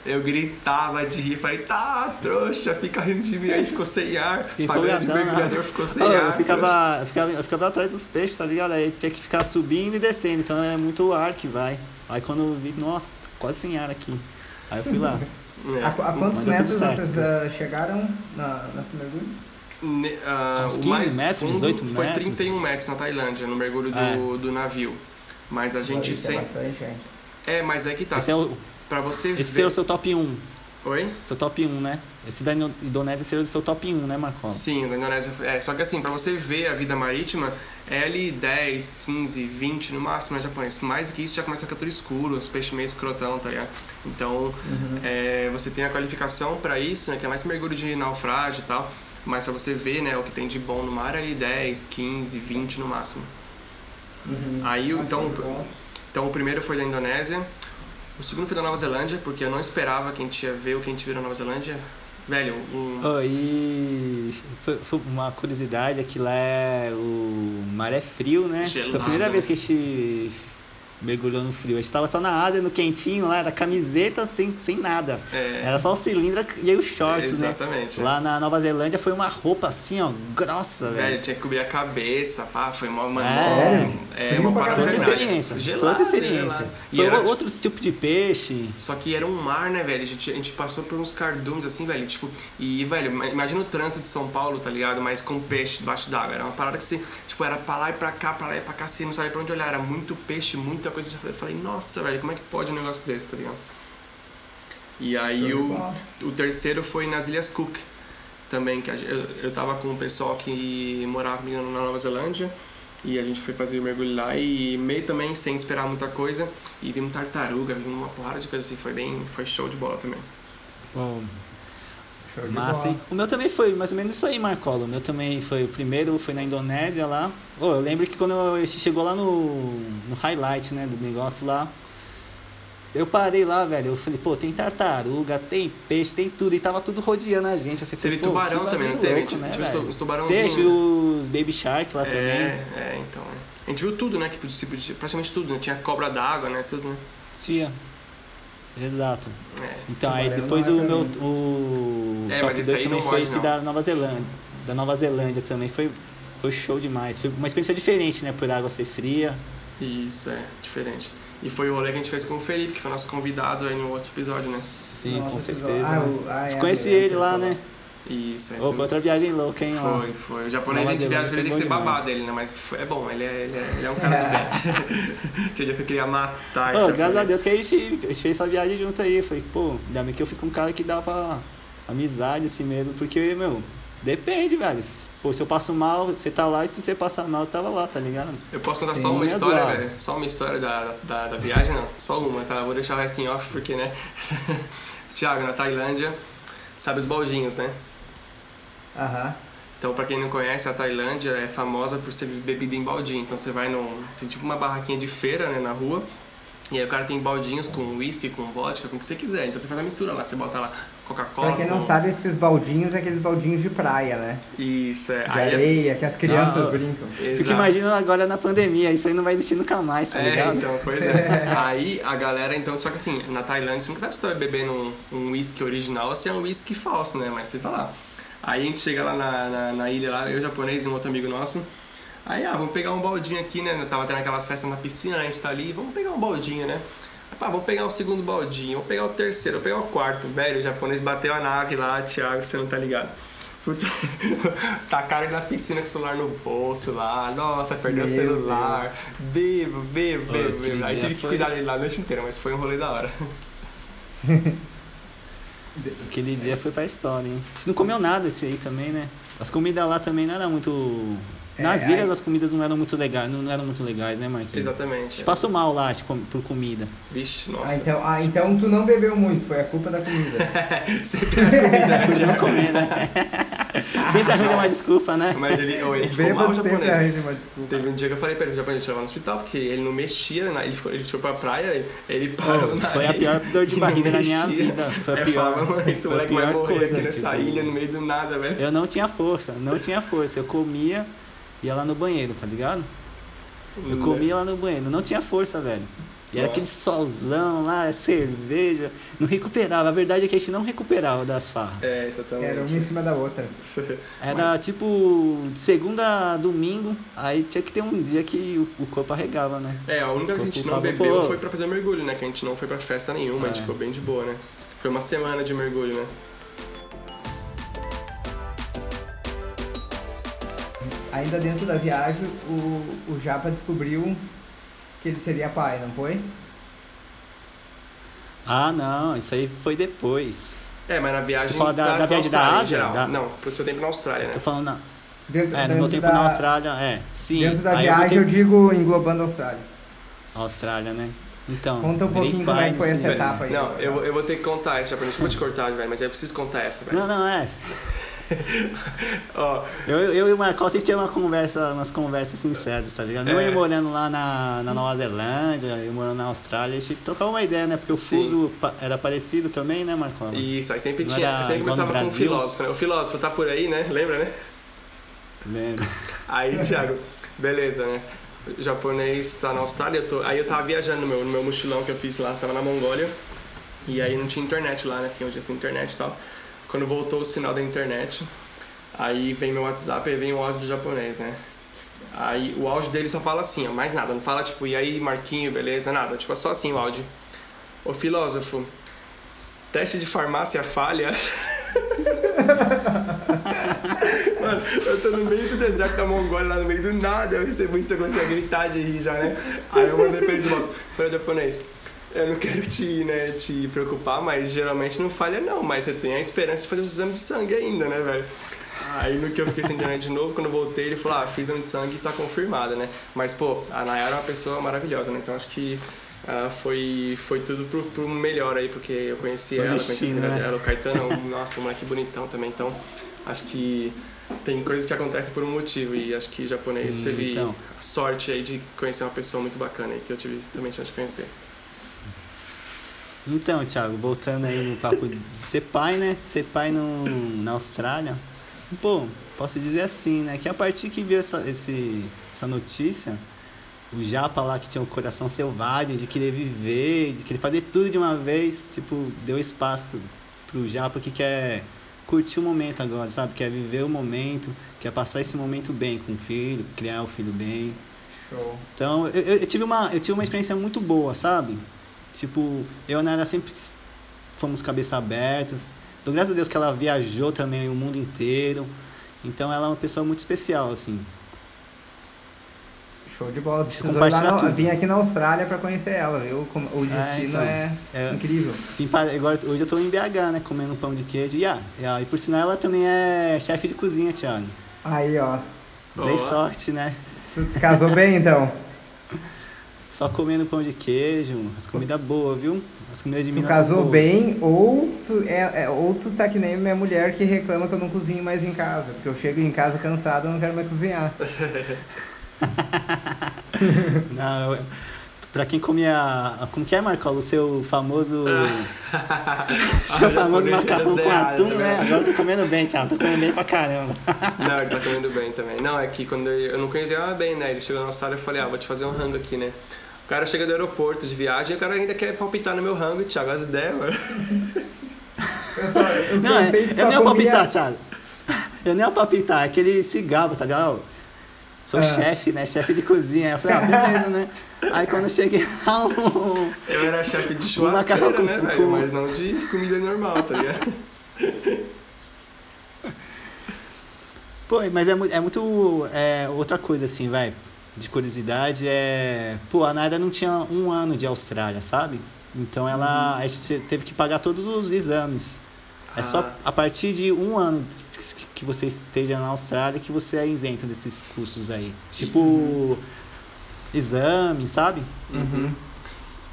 Speaker 2: eu, eu gritava de rir, falei, tá, trouxa, fica rindo de mim. Aí ficou sem ar,
Speaker 3: Fiquei
Speaker 2: pagando de
Speaker 3: folgadão, né?
Speaker 2: mergulhador, ficou sem ar.
Speaker 3: eu, ficava, eu, ficava, eu ficava atrás dos peixes, tá ligado? Aí tinha que ficar subindo e descendo, então é muito ar que vai. Aí quando eu vi, nossa, quase sem ar aqui. Aí eu fui lá.
Speaker 2: É.
Speaker 1: A, a quantos
Speaker 3: Mas deu
Speaker 1: metros vocês ah, chegaram na, nesse mergulho?
Speaker 2: Ne- ah,
Speaker 3: Uns
Speaker 2: o
Speaker 3: 15
Speaker 2: mais
Speaker 3: metros,
Speaker 2: fundo
Speaker 3: 18
Speaker 2: foi
Speaker 3: metros.
Speaker 2: 31 metros na Tailândia, no mergulho do,
Speaker 3: É.
Speaker 2: do navio. Mas a gente
Speaker 1: é
Speaker 2: sempre...
Speaker 1: bastante, é.
Speaker 2: É, mas é que tá.
Speaker 3: Esse é o,
Speaker 2: Pra você
Speaker 3: esse
Speaker 2: ver...
Speaker 3: seria o seu top 1.
Speaker 2: Oi?
Speaker 3: Seu top 1, né? Esse da Indo- Indonésia seria o seu top 1, né, Marcola?
Speaker 2: Sim, na Indonésia. É, só que assim, pra você ver a vida marítima, é ali 10, 15, 20 no máximo, né, japonês? Mais do que isso já começa a ficar tudo escuro, os peixes meio escrotão, tá ligado? Então, é, você tem a qualificação pra isso, né? Que é mais mergulho de naufrágio e tal. Mas pra você ver, né, o que tem de bom no mar é ali 10, 15, 20 no máximo.
Speaker 1: Uhum.
Speaker 2: Aí, então,
Speaker 1: muito bom.
Speaker 2: então, o primeiro foi da Indonésia, o segundo foi da Nova Zelândia, porque eu não esperava que a gente ia ver o que a gente viu na Nova Zelândia. Velho, um,
Speaker 3: Oh, e foi, foi uma curiosidade, aqui lá é o mar é frio, né? Foi
Speaker 2: Gelado.
Speaker 3: a primeira vez que a gente mergulhou no frio. A gente tava só na área, no quentinho lá, era camiseta sem, sem nada.
Speaker 2: É.
Speaker 3: Era só o cilindro e aí os shorts, né?
Speaker 2: Exatamente.
Speaker 3: Lá na Nova Zelândia foi uma roupa assim, ó, grossa,
Speaker 2: Velho,
Speaker 3: velho.
Speaker 2: tinha que cobrir a cabeça, pá, foi uma, uma,
Speaker 3: É.
Speaker 2: É, uma parada
Speaker 3: Foi outra
Speaker 2: vermelha.
Speaker 3: experiência.
Speaker 2: Gelado,
Speaker 3: foi outra experiência.
Speaker 2: gelado. E
Speaker 3: Foi
Speaker 2: era,
Speaker 3: o- outros tipos de peixe.
Speaker 2: Só que era um mar, né, velho? A gente, a gente passou por uns cardumes assim, velho. Tipo, e, velho, ma- imagina o trânsito de São Paulo, tá ligado? Mas com peixe debaixo d'água. Era uma parada que você, tipo, era pra lá e pra cá, pra lá e pra cá, você não sabia pra onde olhar. Era muito peixe, muita coisa. Eu falei, nossa, velho, como é que pode um negócio desse, tá ligado? E aí o, o terceiro foi nas Ilhas Cook. Também, que eu, eu tava com um pessoal que morava comigo na Nova Zelândia. E a gente foi fazer o mergulho lá e meio também sem esperar muita coisa. E vimos tartaruga, vimos uma porrada de coisa assim. Foi bem, foi show de bola também.
Speaker 1: Show de
Speaker 3: Massa? O meu também foi mais ou menos isso aí, Marcola. O meu também foi o primeiro, foi na Indonésia lá. Ô, eu lembro que quando eu- a gente chegou lá no, no highlight, né, do negócio lá, eu parei lá, velho. Eu falei, pô, tem tartaruga, tem peixe, tem tudo. E tava tudo rodeando a gente. Assim,
Speaker 2: Teve
Speaker 3: falei,
Speaker 2: tubarão também, não teve?
Speaker 3: louco, né,
Speaker 2: os tu-
Speaker 3: velho?
Speaker 2: os tubarãozinhos,
Speaker 3: Teve os baby shark lá também.
Speaker 2: É, é, então. é. A gente viu tudo, né? Que podia, podia- praticamente tudo, né? Tinha cobra d'água, né? Tudo, né?
Speaker 3: Tinha. Exato.
Speaker 2: É.
Speaker 3: Então, aí depois
Speaker 1: é
Speaker 3: o meu. O
Speaker 2: É,
Speaker 3: top
Speaker 2: mas esse
Speaker 3: 2
Speaker 2: aí
Speaker 3: também foi esse
Speaker 2: não.
Speaker 3: da Nova Zelândia. Da Nova Zelândia também. Foi, foi show demais. Foi uma experiência diferente, né? Por água ser fria.
Speaker 2: Isso, é, diferente. E foi o rolê que a gente fez com o Felipe, que foi nosso convidado aí no outro episódio, né?
Speaker 3: Sim,
Speaker 1: Nossa,
Speaker 3: com certeza.
Speaker 1: Ah, o- ah, é,
Speaker 3: Conheci
Speaker 1: lembro
Speaker 3: ele
Speaker 1: que
Speaker 3: lá, né?
Speaker 2: Isso, é.
Speaker 3: Ô, foi outra viagem louca, hein? ó.
Speaker 2: Foi, foi. O japonês a gente viaja ele, tem que ser babado
Speaker 3: demais.
Speaker 2: ele, né? Mas foi- é bom, ele é, ele é, ele é um cara do bem. Tinha dia que eu queria matar esse
Speaker 3: Ô, graças a. Deus que a gente, a gente fez essa viagem junto aí. Falei, pô, ainda bem que eu fiz com um cara que dava amizade assim mesmo. Porque, meu, depende, velho. Pô, se eu passo mal, você tá lá e se você passar mal, eu tava lá, tá ligado?
Speaker 2: Eu posso contar
Speaker 1: Sim,
Speaker 2: só uma
Speaker 3: é
Speaker 2: história, velho? Só uma história da, da, da viagem, não? Só uma, tá? Vou deixar o resto em off porque, né? Tiago, na Tailândia, sabe os baldinhos, né?
Speaker 1: Aham.
Speaker 2: Então, pra quem não conhece, a Tailândia é famosa por ser bebida em baldinho. Então, você vai num. Tem tipo uma barraquinha de feira, né, na rua. E aí o cara tem baldinhos com uísque, com vodka, com o que você quiser. Então você faz a mistura lá, você bota lá Coca-Cola.
Speaker 1: Pra quem não
Speaker 2: com-
Speaker 1: sabe, esses baldinhos é aqueles baldinhos de praia, né?
Speaker 2: Isso, é.
Speaker 1: De
Speaker 2: Aí é-
Speaker 1: areia, que as crianças
Speaker 3: Não,
Speaker 1: brincam.
Speaker 3: Fica
Speaker 2: Exato.
Speaker 3: imaginando agora na pandemia, isso aí não vai existir nunca mais, tá
Speaker 2: É,
Speaker 3: ligado?
Speaker 2: então, pois é. Aí a galera, então, só que assim, na Tailândia, você nunca sabe se você vai bebendo um, um whisky original ou se é um whisky falso, né? Mas você tá lá. Aí a gente chega lá na, na, na ilha, lá, eu, japonês e um outro amigo nosso. Aí, ah, vamos pegar um baldinho aqui, né? Tava tendo aquelas festas na piscina, a gente tá ali, vamos pegar um baldinho, né? Pá, vamos pegar o segundo baldinho, vamos pegar o terceiro, vamos pegar o quarto. Velho, o japonês bateu a nave lá, Thiago, você não tá ligado. Puta, tacaram ele na piscina com o celular no bolso lá. Nossa, perdeu o
Speaker 1: Meu
Speaker 2: celular. Bebo, bebo, bebo, bebo. Aí tive que cuidar dele lá a noite inteira, mas foi um rolê da hora.
Speaker 3: Aquele dia foi pra história, hein? Você não comeu nada esse aí também, né? As comidas lá também não eram muito. Nas
Speaker 1: É,
Speaker 3: ilhas
Speaker 1: aí-
Speaker 3: as comidas não eram muito legais, não eram muito legais, né, Marquinhos? A
Speaker 2: Exatamente.
Speaker 3: gente passou mal lá por comida.
Speaker 2: Vixe, nossa.
Speaker 1: Ah então, ah, então tu não bebeu muito, foi a culpa da comida.
Speaker 2: Sempre a comida,
Speaker 3: Por não comer, né? Sempre arranja uma desculpa, né?
Speaker 2: Mas ele, ô, ele ficou mal
Speaker 1: bêbado sempre
Speaker 2: japonês.
Speaker 1: uma desculpa.
Speaker 2: Teve um dia que eu falei pra ele, o japonês levar no hospital, porque ele não mexia, né? ele, ficou, ele foi pra praia, ele, ele parou
Speaker 3: Ô,
Speaker 2: na
Speaker 3: foi a pior dor de barriga da minha vida. Foi a
Speaker 2: eu
Speaker 3: pior.
Speaker 2: falava, "Mano, esse
Speaker 3: foi a
Speaker 2: moleque vai
Speaker 3: pior
Speaker 2: morrer
Speaker 3: coisa,
Speaker 2: aqui nessa
Speaker 3: tipo,
Speaker 2: ilha, no meio do nada, velho.
Speaker 3: Eu não tinha força, não tinha força. Eu comia, ia lá no banheiro, tá ligado? Eu comia lá no banheiro, não tinha força, velho. E era
Speaker 2: Nossa.
Speaker 3: aquele solzão lá, cerveja. Não recuperava. A verdade é que a gente não recuperava das farras.
Speaker 2: É, exatamente.
Speaker 1: Era uma em cima da outra.
Speaker 3: Era tipo de segunda a domingo, aí tinha que ter um dia que o, o corpo arregava, né?
Speaker 2: É, a única que a gente não bebeu
Speaker 3: pô.
Speaker 2: foi pra fazer mergulho, né? Que a gente não foi pra festa nenhuma, a gente
Speaker 3: É.
Speaker 2: ficou bem de boa, né? Foi uma semana de mergulho, né?
Speaker 1: Ainda dentro da viagem, o, o Japa descobriu que ele seria pai, não foi?
Speaker 3: Ah, não, isso aí foi depois.
Speaker 2: É, mas na viagem.
Speaker 3: Você fala da-
Speaker 2: pra
Speaker 3: da viagem da Ásia?
Speaker 2: geral.
Speaker 3: Da-
Speaker 2: Não, pro seu tempo na Austrália, né?
Speaker 3: Tô falando na,
Speaker 1: Dentro,
Speaker 3: é, no
Speaker 1: dentro
Speaker 3: meu tempo
Speaker 1: da,
Speaker 3: na Austrália, é. Sim.
Speaker 1: Dentro da
Speaker 3: aí eu
Speaker 1: viagem, eu,
Speaker 3: voltei-
Speaker 1: digo englobando a Austrália.
Speaker 3: Austrália, né? Então.
Speaker 1: Conta um pouquinho como é que foi essa etapa aí.
Speaker 2: Não, eu, vou- eu vou ter que contar essa, japonês. Desculpa te cortar, velho, mas eu preciso contar essa, velho.
Speaker 3: Não, não, é.
Speaker 2: Ó,
Speaker 3: Eu, eu e o Marcos sempre tinha uma conversa, umas conversas sinceras, tá ligado? Eu
Speaker 2: É.
Speaker 3: morando lá na, na Nova Zelândia, eu morando na Austrália, a gente trocava uma ideia, né? Porque o
Speaker 2: Sim.
Speaker 3: fuso era parecido também, né, Marcos?
Speaker 2: isso, aí sempre
Speaker 3: Não
Speaker 2: tinha.
Speaker 3: era
Speaker 2: Sempre começava com um
Speaker 3: Brasil?
Speaker 2: filósofo, né? O filósofo tá por aí, né? Lembra, né?
Speaker 3: Lembro.
Speaker 2: Aí, Thiago, beleza, né? japonês tá na Austrália, eu tô, aí eu tava viajando no meu, no meu mochilão que eu fiz lá, tava na Mongólia, e aí não tinha internet lá, né? Porque hoje é sem internet e tal. Quando voltou o sinal da internet, aí vem meu WhatsApp e vem o áudio do japonês, né? Aí o áudio dele só fala assim, ó, mais nada, não fala tipo, e aí Marquinho, beleza, nada, tipo, é só assim o áudio. Ô filósofo, teste de farmácia falha. Mano, eu tô no meio do deserto da Mongólia, lá no meio do nada, eu recebo isso, eu comecei a gritar de rir já, né? Aí eu mandei pra ele de volta, falei japonês, eu não quero te, né, te preocupar, mas geralmente não falha não, mas você tem a esperança de fazer um exame de sangue ainda, né, velho? Aí no que eu fiquei sem internet de novo, quando eu voltei, ele falou, ah, fiz exame de sangue e tá confirmado, né? Mas, pô, a Nayara é uma pessoa maravilhosa, né? Então acho que uh, foi, foi tudo pro, pro melhor aí, porque eu conheci
Speaker 3: Foi
Speaker 2: ela, conheci
Speaker 3: né?
Speaker 2: dela, o Caetano, nossa, moleque bonitão também, então acho que tem coisas que acontecem por um motivo e acho que o japonês
Speaker 3: Sim,
Speaker 2: teve
Speaker 3: então.
Speaker 2: sorte aí de conhecer uma pessoa muito bacana aí, que eu tive também chance de conhecer.
Speaker 3: Então, Thiago, voltando aí no papo de ser pai, né? Ser pai no, na Austrália. Pô, posso dizer assim, né? Que a partir que viu essa, esse, essa notícia, o Japa lá que tinha um coração selvagem, de querer viver, de querer fazer tudo de uma vez, tipo, deu espaço pro Japa que quer curtir o momento agora, sabe? Quer viver o momento, quer passar esse momento bem com o filho, criar o filho bem.
Speaker 1: Show.
Speaker 3: Então, eu- eu tive uma, eu tive uma experiência muito boa, sabe? Tipo, eu e a Nara sempre fomos cabeça abertas. Dou graças a Deus que ela viajou também o mundo inteiro. Então, ela é uma pessoa muito especial, assim.
Speaker 1: Show de bola. Precisou lá na, vim aqui na Austrália pra conhecer ela, viu? O destino
Speaker 3: então.
Speaker 1: é,
Speaker 3: É.
Speaker 1: incrível.
Speaker 3: Vim para- Agora, hoje eu tô em BH, né? Comendo pão de queijo. E, ah, e, ah, e por sinal, ela também é chefe de cozinha, Thiago.
Speaker 1: Aí, ó.
Speaker 3: Dei
Speaker 2: Boa.
Speaker 3: sorte, né?
Speaker 1: Tu casou bem, então?
Speaker 3: Só comendo pão de queijo. As comidas boas, viu? As comidas de
Speaker 1: Tu casou
Speaker 3: boas.
Speaker 1: bem ou tu, é, é- ou tu tá que nem minha mulher que reclama que eu não cozinho mais em casa. Porque eu chego em casa cansado e não quero mais cozinhar.
Speaker 3: Não, eu- pra quem comia. Como que é, Marcola? O seu famoso. seu famoso macarrão com atum, né? Agora eu tô comendo bem, Thiago. Tô comendo bem pra caramba.
Speaker 2: Não, ele tá comendo bem também. Não, é que quando eu, eu não conhecia ela bem, né? Ele chegou na Austrália e eu falei, ah, vou te fazer um rango aqui, né? O cara chega do aeroporto de viagem e o cara ainda quer palpitar no meu rango, Thiago, as ideias, mano.
Speaker 1: Eu só, eu
Speaker 3: Não, é, eu
Speaker 1: só
Speaker 3: nem ia palpitar, Thiago. Eu nem ia palpitar, é aquele cigarro, tá ligado? Sou
Speaker 1: Ah.
Speaker 3: chefe, né? Chefe de cozinha. Aí eu falei, ah, beleza, né? Aí quando eu cheguei lá, um-
Speaker 2: Eu era chefe de churrasqueira,
Speaker 3: com-
Speaker 2: né,
Speaker 3: com-
Speaker 2: velho? Mas não de comida normal, tá ligado?
Speaker 3: Pô, mas é, é muito. É, outra coisa, assim, vai, de curiosidade é. Pô, a Naira não tinha um ano de Austrália, sabe? Então ela. A gente teve que pagar todos os exames. É só
Speaker 2: Ah.
Speaker 3: a partir de um ano que- você esteja na Austrália que você é isento desses custos aí. Tipo. Exame, sabe?
Speaker 1: Uhum.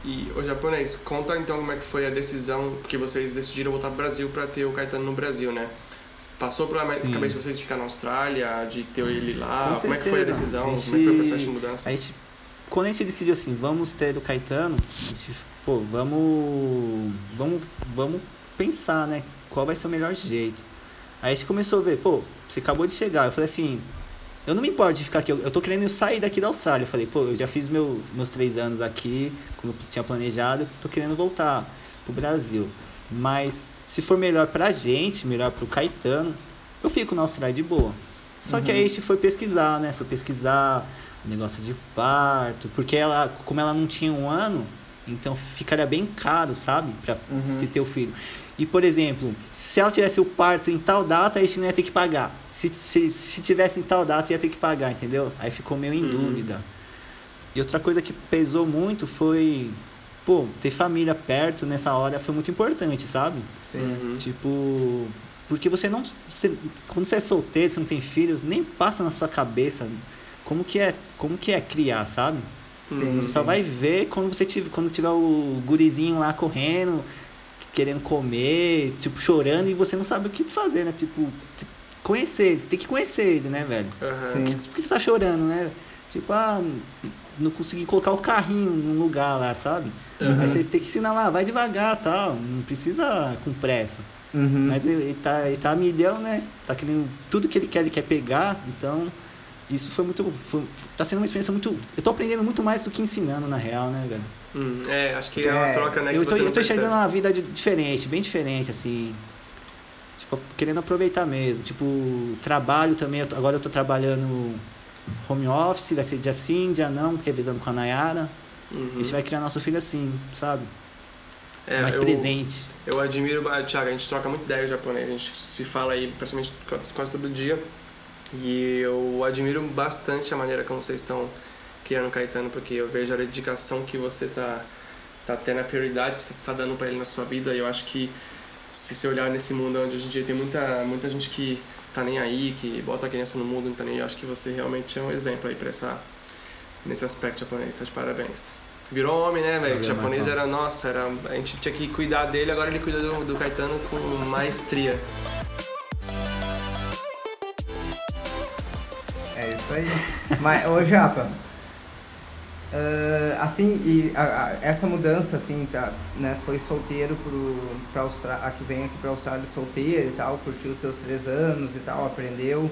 Speaker 2: E, ô japonês, conta então como é que foi a decisão, porque vocês decidiram voltar pro Brasil pra ter o Caetano no Brasil, né? Passou pela
Speaker 3: Sim.
Speaker 2: cabeça de vocês de ficar na Austrália, de ter ele lá?
Speaker 3: Com
Speaker 2: como é que foi a
Speaker 3: certeza.
Speaker 2: decisão?
Speaker 3: A
Speaker 2: Como é que foi o
Speaker 3: gente-
Speaker 2: processo de mudança?
Speaker 3: A gente, quando a gente decidiu assim, vamos ter do Caetano, a gente, pô, vamos, vamos, vamos pensar, né? Qual vai ser o melhor jeito. Aí a gente começou a ver, pô, você acabou de chegar. Eu falei assim, eu não me importo de ficar aqui, eu, eu tô querendo sair daqui da Austrália. Eu falei, pô, eu já fiz meu, meus três anos aqui, como eu tinha planejado, tô querendo voltar pro Brasil. Mas se for melhor pra gente, melhor pro Caetano, eu fico na Austrália de boa. Só que aí a gente foi pesquisar, né? Foi pesquisar negócio de parto, porque ela, como ela não tinha um ano, então ficaria bem caro, sabe? Pra
Speaker 1: Uhum.
Speaker 3: se ter o filho. E, por exemplo, se ela tivesse o parto em tal data, a gente não ia ter que pagar. Se, se, se tivesse em tal data, ia ter que pagar, entendeu? Aí ficou meio em
Speaker 2: Uhum.
Speaker 3: dúvida. E outra coisa que pesou muito foi, pô, ter família perto nessa hora foi muito importante, sabe?
Speaker 1: Sim.
Speaker 2: Uhum.
Speaker 3: Tipo, porque você não. você- quando você é solteiro, você não tem filho, nem passa na sua cabeça como que é, como que é criar, sabe?
Speaker 1: Sim,
Speaker 3: Você só vai ver quando você tiver, quando tiver o gurizinho lá correndo, querendo comer, tipo, chorando, e você não sabe o que fazer, né? Tipo, conhecer ele, você tem que conhecer ele, né, velho? Que, por que você tá chorando, né? Tipo, ah, não consegui colocar o carrinho num lugar lá, sabe?
Speaker 2: Uhum.
Speaker 3: Aí você tem que ensinar lá, vai devagar tal, não precisa com pressa.
Speaker 1: Uhum.
Speaker 3: Mas ele, ele tá, ele tá milhão, né? Tá querendo. Tudo que ele quer, ele quer pegar, então. isso foi muito. Foi, tá sendo uma experiência muito. Eu tô aprendendo muito mais do que ensinando, na real, né, velho?
Speaker 2: Hum, é, acho que é uma
Speaker 1: É,
Speaker 2: troca, né?
Speaker 3: eu tô, eu tô enxergando uma vida de- diferente, bem diferente, assim. Tipo, querendo aproveitar mesmo. Tipo, trabalho também. eu tô- agora eu tô trabalhando home office, vai ser dia sim, dia não, revisando com a Nayara.
Speaker 2: Uhum.
Speaker 3: A gente vai criar nosso filho assim, sabe?
Speaker 2: É,
Speaker 3: mais
Speaker 2: eu,
Speaker 3: presente.
Speaker 2: Eu admiro, ah, Thiago, a gente troca muito ideia japonês, a gente se fala aí praticamente quase- quase todo dia. E eu admiro bastante a maneira como vocês estão criando o Caetano, porque eu vejo a dedicação que você tá, tá tendo, a prioridade que você tá dando para ele na sua vida. E eu acho que se você olhar nesse mundo onde hoje em dia tem muita, muita gente que tá nem aí, que bota a criança no mundo, não tá nem aí, eu acho que você realmente é um exemplo aí pra essa, nesse aspecto japonês, tá de parabéns. Virou homem, né, velho? O japonês era, nossa, era, a gente tinha que cuidar dele, agora ele cuida do, do Caetano com maestria.
Speaker 1: É isso aí. Mas, ô Japa, ah, assim, e a- a- essa mudança, assim, tá, né, foi solteiro pro, pra Austrália, que vem aqui pra Austrália solteiro e tal, curtiu os teus três anos e tal, aprendeu,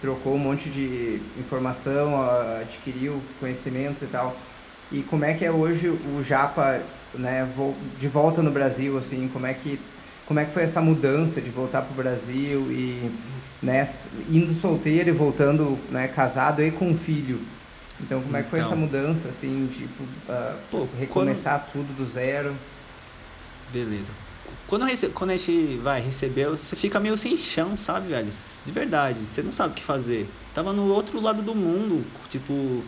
Speaker 1: trocou um monte de informação, adquiriu conhecimentos e tal. E como é que é hoje o Japa, né, de volta no Brasil, assim, como é que, como é que foi essa mudança de voltar pro Brasil e né, indo solteiro e voltando, né, casado e com filho. Então, como é que foi
Speaker 3: Então.
Speaker 1: essa mudança, assim, tipo, ah,
Speaker 3: Pô,
Speaker 1: recomeçar tudo do zero?
Speaker 3: Beleza. Quando, rece- quando a gente vai receber, você fica meio sem chão, sabe, velho? De verdade, você não sabe o que fazer. Tava no outro lado do mundo, tipo,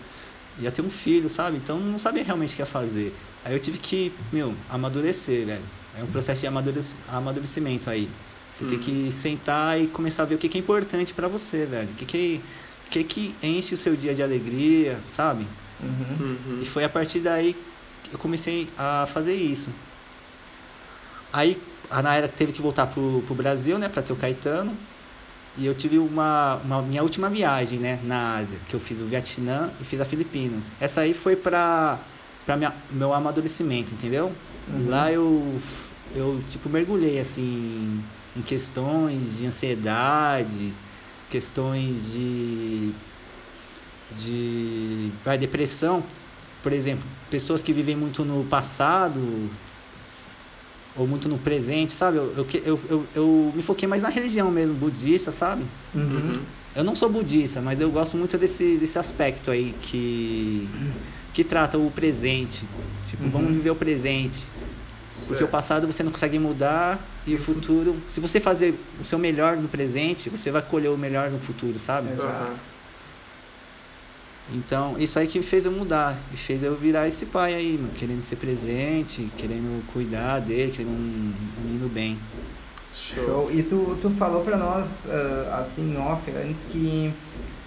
Speaker 3: ia ter um filho, sabe? Então não sabia realmente o que ia fazer. Aí eu tive que, meu, amadurecer, velho. É um processo de amadurec- amadurecimento aí. Você tem
Speaker 2: Uhum.
Speaker 3: que sentar e começar a ver o que que é importante pra você, velho. O que que, o que que enche o seu dia de alegria, sabe?
Speaker 1: Uhum.
Speaker 2: Uhum.
Speaker 3: E foi a partir daí que eu comecei a fazer isso. Aí a Naira teve que voltar pro, pro Brasil, né, pra ter o Caetano. E eu tive uma, uma minha última viagem, né, na Ásia, que eu fiz o Vietnã e fiz a Filipinas. Essa aí foi pra, pra minha, meu amadurecimento, entendeu?
Speaker 1: Uhum.
Speaker 3: Lá eu, eu, tipo, mergulhei, assim, em questões de ansiedade, questões de de vai, depressão, por exemplo, pessoas que vivem muito no passado ou muito no presente, sabe? Eu, eu, que- eu, eu, eu me foquei mais na religião mesmo, budista, sabe?
Speaker 1: Uhum.
Speaker 2: Uhum.
Speaker 3: Eu não sou budista, mas eu gosto muito desse, desse aspecto aí que, que trata o presente. Tipo,
Speaker 1: Uhum.
Speaker 3: vamos viver o presente. Porque o passado você não consegue mudar e o futuro, se você fazer o seu melhor no presente, você vai colher o melhor no futuro, sabe?
Speaker 1: Exato.
Speaker 3: Então, isso aí que fez eu mudar, que fez eu virar esse pai aí, mano, querendo ser presente, querendo cuidar dele, querendo um, um menino bem.
Speaker 2: Show.
Speaker 1: Show. E tu, tu falou pra nós, ah, assim, em off, antes que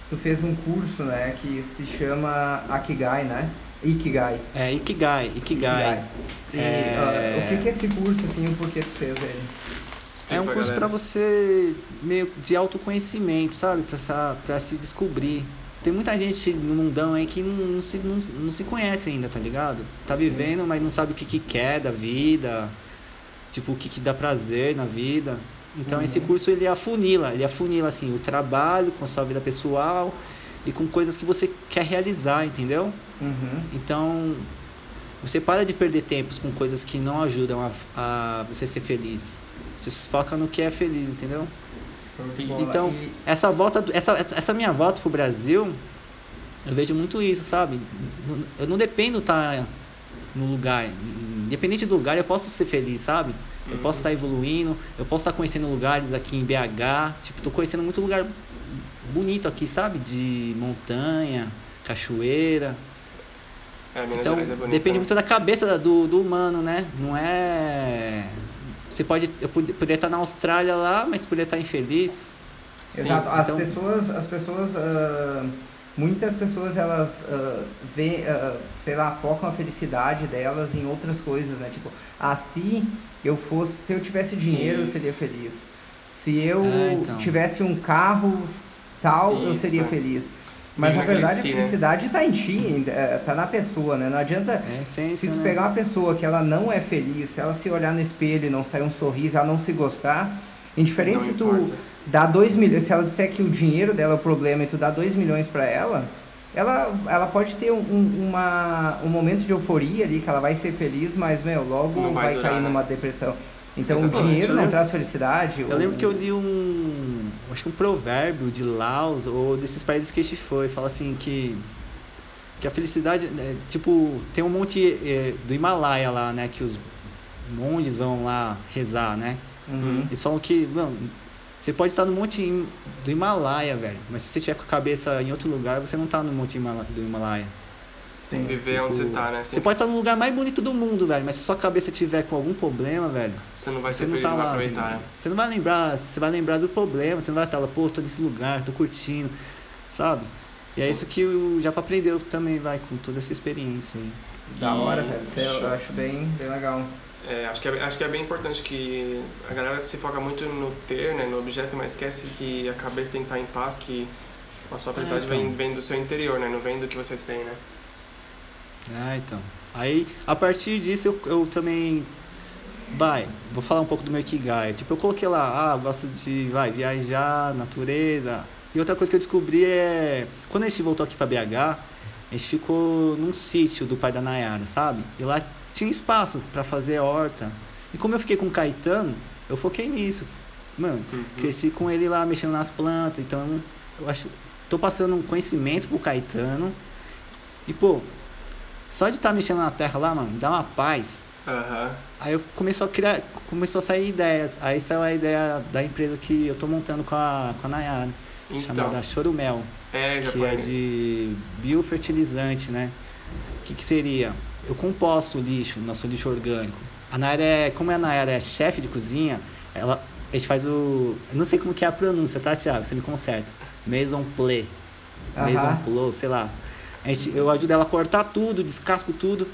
Speaker 1: tu fez um curso, né, que se chama Akigai, né? Ikigai.
Speaker 3: É Ikigai, Ikigai.
Speaker 1: E
Speaker 3: É.
Speaker 1: ah, o que que é esse curso, assim, e por que tu fez ele?
Speaker 3: É um curso pra você meio de autoconhecimento, sabe? Pra se descobrir. Tem muita gente no mundão aí que não, não se, não, não se conhece ainda, tá ligado? Tá
Speaker 1: Sim.
Speaker 3: vivendo, mas não sabe o que, que quer da vida, tipo, o que, que dá prazer na vida. Então
Speaker 1: Uhum.
Speaker 3: esse curso ele afunila, ele afunila assim, o trabalho com a sua vida pessoal e com coisas que você quer realizar, entendeu?
Speaker 1: Uhum.
Speaker 3: Então, você para de perder tempo com coisas que não ajudam a, a você ser feliz. Você se foca no que é feliz, entendeu? Então,
Speaker 1: E-
Speaker 3: Essa volta, essa, essa minha volta pro Brasil, eu vejo muito isso, sabe? Eu não dependo estar no lugar. Independente do lugar, eu posso ser feliz, sabe? Eu
Speaker 2: Uhum.
Speaker 3: posso estar evoluindo, eu posso estar conhecendo lugares aqui em BH. Tipo, tô conhecendo muito lugar bonito aqui, sabe? De montanha, cachoeira.
Speaker 2: É, Minas
Speaker 3: Então,
Speaker 2: Gerais é bonito.
Speaker 3: depende muito da cabeça da- do, do humano, né? Não é. Você pode. Eu pod- poderia estar na Austrália lá, mas poderia estar infeliz.
Speaker 2: Sim,
Speaker 1: Exato. As
Speaker 3: então-
Speaker 1: pessoas, as pessoas, ah, muitas pessoas elas ah, vê, ah, sei lá, focam a felicidade delas em outras coisas, né? Tipo, ah, se eu fosse, se eu tivesse dinheiro,
Speaker 2: Isso.
Speaker 1: eu seria feliz. Se eu
Speaker 3: É, então.
Speaker 1: tivesse um carro tal, eu
Speaker 2: Isso.
Speaker 1: seria feliz. Mas na verdade a
Speaker 2: né?
Speaker 1: felicidade está em ti, eh, tá na pessoa, né? Não adianta
Speaker 3: É essência,
Speaker 1: se tu
Speaker 3: né?
Speaker 1: pegar uma pessoa que ela não é feliz, se ela se olhar no espelho e não sair um sorriso, ela não se gostar, Indiferente
Speaker 2: Não
Speaker 1: se tu
Speaker 2: importa.
Speaker 1: dá 2 milhões, se ela disser que o dinheiro dela é o problema e tu dá 2 milhões pra ela, ela, ela pode ter um, um- uma, um momento de euforia ali, que ela vai ser feliz, mas, meu, logo
Speaker 2: Não vai
Speaker 1: vai,
Speaker 2: durar,
Speaker 1: cair
Speaker 2: né?
Speaker 1: numa depressão. Então o
Speaker 2: Exatamente.
Speaker 1: dinheiro
Speaker 3: Eu
Speaker 1: não traz felicidade.
Speaker 3: Eu lembro que eu li um. Acho que um provérbio de Laos ou desses países que a gente foi. Fala assim que. Que a felicidade. né, tipo, tem um monte eh, do Himalaia lá, né? Que os monges vão lá rezar, né?
Speaker 1: Uhum.
Speaker 3: Eles falam que, mano, você pode estar no monte do Himalaia, velho. Mas se você estiver com a cabeça em outro lugar, você não tá no monte do Himalaia.
Speaker 2: Tem que viver onde você tá, né?
Speaker 3: Você
Speaker 2: tem
Speaker 3: pode
Speaker 2: que-
Speaker 3: estar no lugar mais bonito do mundo, velho. Mas se sua cabeça tiver com algum problema, velho,
Speaker 2: Você não vai
Speaker 3: você
Speaker 2: ser feliz,
Speaker 3: tá
Speaker 2: não vai
Speaker 3: lá.
Speaker 2: aproveitar. né?
Speaker 3: Você não vai lembrar, você vai lembrar do problema, você não vai estar lá, pô, tô nesse lugar, tô curtindo, sabe? E é
Speaker 2: Sim.
Speaker 3: isso que o Japa aprendeu também, vai, com toda essa experiência aí.
Speaker 1: Da hora,
Speaker 2: E-
Speaker 1: velho. Isso eu acho bem, bem legal.
Speaker 2: É, acho, que é, acho que é bem importante que a galera se foca muito no ter, né, no objeto, mas esquece que a cabeça tem que estar em paz, que a sua felicidade
Speaker 3: então.
Speaker 2: vem, vem do seu interior, né? Não vem do que você tem, né?
Speaker 3: Ah, então. Aí, a partir disso, eu, eu também. Vai, vou falar um pouco do meu Ikigai. Tipo, eu coloquei lá, ah, eu gosto de, vai, viajar, natureza. E outra coisa que eu descobri é. Quando a gente voltou aqui pra BH, a gente ficou num sítio do pai da Nayara, sabe? E lá tinha espaço pra fazer horta. E como eu fiquei com o Caetano, eu foquei nisso. Mano,
Speaker 2: Uhum.
Speaker 3: cresci com ele lá mexendo nas plantas, então eu acho. Tô passando um conhecimento pro Caetano. E, pô, só de estar mexendo na terra lá, mano, dá uma paz.
Speaker 2: Aham.
Speaker 3: Aí eu começou a criar, começou a sair ideias. Aí saiu a ideia da empresa que eu tô montando com a, com a Nayara,
Speaker 2: Então,
Speaker 3: chamada Chorumel,
Speaker 2: é, já
Speaker 3: que é
Speaker 2: conheço.
Speaker 3: de biofertilizante, né? O que, que seria? Eu composto o lixo, nosso lixo orgânico. A Nayara é, como a Nayara é chefe de cozinha, ela, a gente faz o, eu não sei como que é a pronúncia, tá, Thiago? Você me conserta. Maison plé. Maison
Speaker 1: Aham.
Speaker 3: plô, sei lá. Gente, eu ajudo ela a cortar tudo, descasco tudo.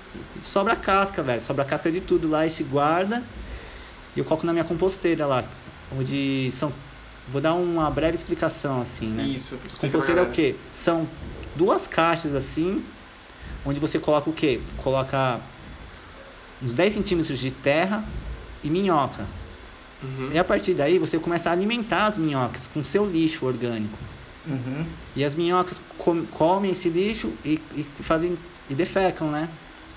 Speaker 3: Sobra a casca, velho. Sobra a casca de tudo lá, a gente guarda. E eu coloco na minha composteira lá. Onde são. Vou dar uma breve explicação assim, né?
Speaker 2: Isso,
Speaker 3: Composteira é o quê? São duas caixas assim, onde você coloca o quê? Coloca uns 10 centímetros de terra e minhoca.
Speaker 2: Uhum.
Speaker 3: E a partir daí você começa a alimentar as minhocas com seu lixo orgânico.
Speaker 1: Uhum.
Speaker 3: E as minhocas com- comem esse lixo e, e fazem e defecam, né?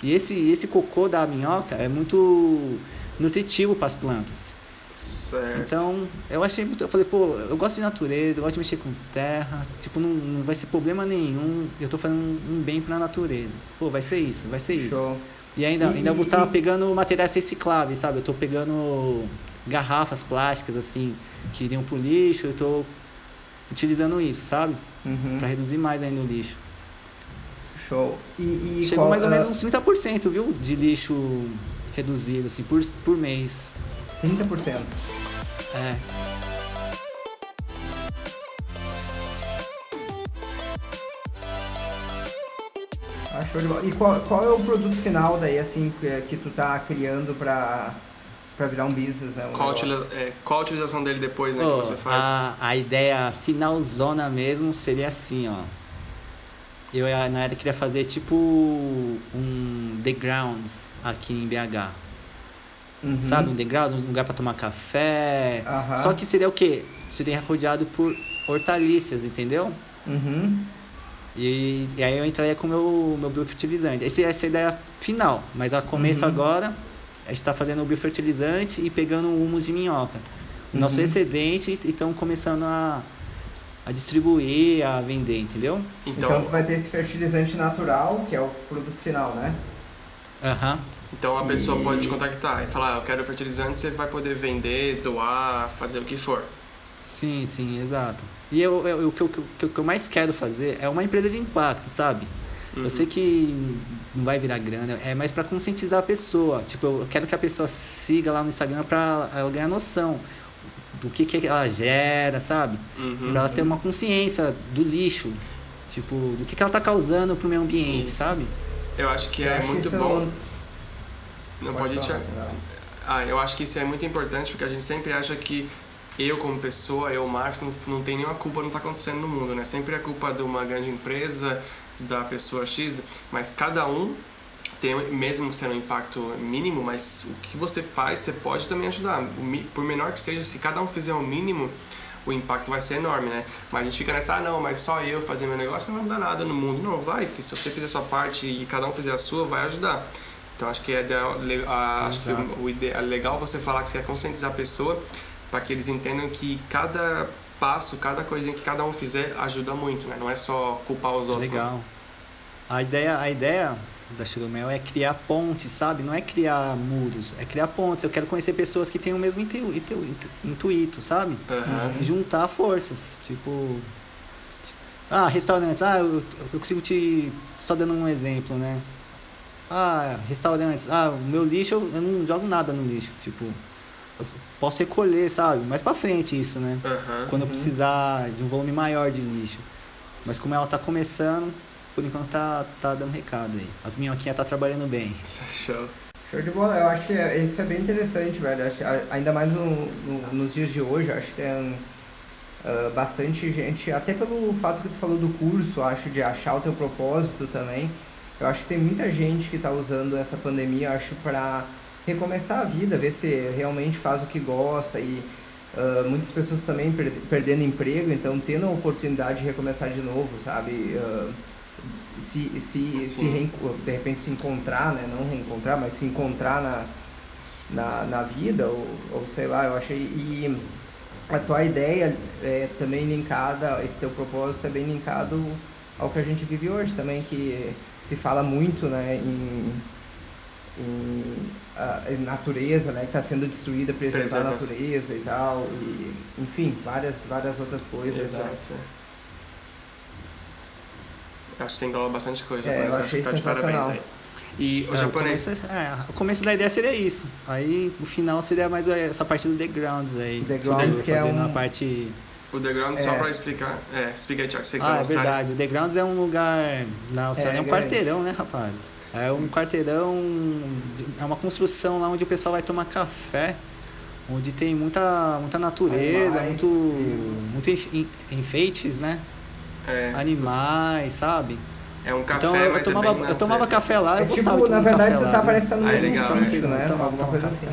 Speaker 3: E esse esse cocô da minhoca é muito nutritivo para as plantas.
Speaker 2: Certo.
Speaker 3: Então, eu achei muito. Eu falei, pô, eu gosto de natureza, eu gosto de mexer com terra. Tipo, não, não vai ser problema nenhum. Eu tô fazendo um bem pra natureza. Pô, vai ser isso, vai ser isso.
Speaker 1: Show.
Speaker 3: E ainda,
Speaker 1: E-
Speaker 3: ainda vou estar
Speaker 1: e-
Speaker 3: pegando materiais recicláveis, sabe? Eu tô pegando garrafas plásticas, assim, que iriam pro lixo. Eu tô utilizando isso, sabe?
Speaker 1: Uhum.
Speaker 3: Pra reduzir mais ainda o lixo.
Speaker 1: Show. E, e
Speaker 3: Chegou
Speaker 1: qual-
Speaker 3: mais ou
Speaker 1: ah,
Speaker 3: menos uns 30%, viu? De lixo reduzido, assim, por, por mês.
Speaker 1: 30%.
Speaker 3: É.
Speaker 1: Ah, show de bola. E qual, qual é o produto final daí, assim, que, que tu tá criando pra, pra virar um business, né? um
Speaker 2: Qual, utiliza- é, qual a utilização dele depois, né,
Speaker 3: Ô,
Speaker 2: que você faz?
Speaker 3: A, a ideia finalzona mesmo seria assim, ó. Eu e a Nayara queria fazer tipo um The Grounds aqui em BH.
Speaker 1: Uhum.
Speaker 3: Sabe? Um The Grounds, um lugar pra tomar café.
Speaker 1: Aham.
Speaker 3: Só que seria o quê? Seria rodeado por hortaliças, entendeu?
Speaker 1: Uhum.
Speaker 3: E, e aí eu entraria com o meu, meu biofertilizante. Essa, essa é a ideia final. Mas a começo
Speaker 1: Uhum.
Speaker 3: agora, a gente tá fazendo o biofertilizante e pegando o humus de minhoca. O nosso
Speaker 1: Uhum.
Speaker 3: excedente e estão começando a, a distribuir, a vender, entendeu?
Speaker 1: Então,
Speaker 2: Então,
Speaker 1: tu vai ter esse fertilizante natural, que é o produto final, né?
Speaker 3: Aham.
Speaker 2: então a pessoa
Speaker 1: E-
Speaker 2: pode te contactar e falar, ah, eu quero fertilizante, você vai poder vender, doar, fazer o que for.
Speaker 3: Sim, sim, exato. E eu, eu- o, que eu, o que eu- o que eu mais quero fazer é uma empresa de impacto, sabe?
Speaker 2: Uhum.
Speaker 3: Eu sei que não vai virar grana, é mais pra conscientizar a pessoa. Tipo, eu quero que a pessoa siga lá no Instagram pra ela ganhar noção do que, que ela gera, sabe?
Speaker 2: Uhum.
Speaker 3: Pra ela ter uma consciência do lixo, tipo, do que, que ela tá causando pro meio ambiente,
Speaker 2: Isso.
Speaker 3: sabe?
Speaker 2: Eu acho que
Speaker 1: Eu
Speaker 2: é
Speaker 1: acho
Speaker 2: muito
Speaker 1: isso
Speaker 2: bom. Não
Speaker 1: Pode
Speaker 2: pode,
Speaker 1: falar,
Speaker 2: te...
Speaker 1: não.
Speaker 2: Ah, eu acho que isso é muito importante porque a gente sempre acha que eu como pessoa, eu, Marcos, não, não tem nenhuma culpa no que está acontecendo no mundo, né? Sempre é culpa de uma grande empresa, da pessoa X, mas cada um tem, mesmo sendo um impacto mínimo, mas o que você faz, você pode também ajudar. Por menor que seja, se cada um fizer o mínimo, o impacto vai ser enorme, né? Mas a gente fica nessa, ah, não, mas só eu fazer meu negócio não vai mudar nada no mundo. Não, vai, porque se você fizer a sua parte e cada um fizer a sua, vai ajudar. Então acho que é, a, acho que o, ide, é legal você falar que você quer conscientizar a pessoa para que eles entendam que cada passo, cada coisinha que cada um fizer ajuda muito, né? Não é só culpar os outros.
Speaker 3: Legal. Né? A ideia, a ideia da Churumel é criar pontes, sabe? Não é criar muros, é criar pontes. Eu quero conhecer pessoas que têm o mesmo intu, intu, intu, intuito, sabe? Uhum. E juntar forças. Tipo. Ah, restaurantes. Ah, eu, eu consigo te. Só dando um exemplo, né? Ah, restaurantes. Ah, o meu lixo, eu, não jogo nada no lixo. Tipo, posso recolher, sabe? Mais pra frente isso, né? Uhum. Quando eu precisar de um volume maior de lixo. Mas como ela tá começando, por enquanto tá, tá dando recado aí. As minhoquinhas tá trabalhando bem.
Speaker 2: Show.
Speaker 1: Show de bola, eu acho que isso é bem interessante, velho. Acho, ainda mais no, no, nos dias de hoje, acho que tem uh, bastante gente, até pelo fato que tu falou do curso, acho, de achar o teu propósito também. Eu acho que tem muita gente que está usando essa pandemia, acho, para recomeçar a vida, ver se realmente faz o que gosta e uh, muitas pessoas também per perdendo emprego, então tendo a oportunidade de recomeçar de novo, sabe? Uh, se, se, se de repente se encontrar, né? Não reencontrar, mas se encontrar na, na, na vida, ou, ou sei lá, eu achei. E a tua ideia é também linkada, esse teu propósito é bem linkado ao que a gente vive hoje também, que se fala muito né, em, em, em natureza, né, que está sendo destruída, preservar a natureza e tal, e, enfim, várias, várias outras coisas. Né.
Speaker 2: Exato. Né? Acho que você engloba bastante coisa.
Speaker 1: É, eu achei tá sensacional.
Speaker 2: E o é, japonês.
Speaker 3: O começo, é, o começo da ideia seria isso. Aí o final seria mais essa parte do The Grounds aí.
Speaker 1: The Grounds que é um...
Speaker 3: parte...
Speaker 2: O The Grounds, é. só pra explicar. É, explica aí, Thiago. Você que
Speaker 3: tá
Speaker 2: ah, é
Speaker 3: verdade. O The Grounds é um lugar na Austrália, é, é um quarteirão, né, rapaz? É um quarteirão, é uma construção lá onde o pessoal vai tomar café, onde tem muita, muita natureza, Animais, muito, muito enfeites, né? é, animais, sabe?
Speaker 2: É um café,
Speaker 3: então, eu, eu tomava, é eu tomava café lá, é,
Speaker 1: tipo, na verdade, tu tá parecendo no meio de um sítio, né? Tomava, Alguma coisa assim.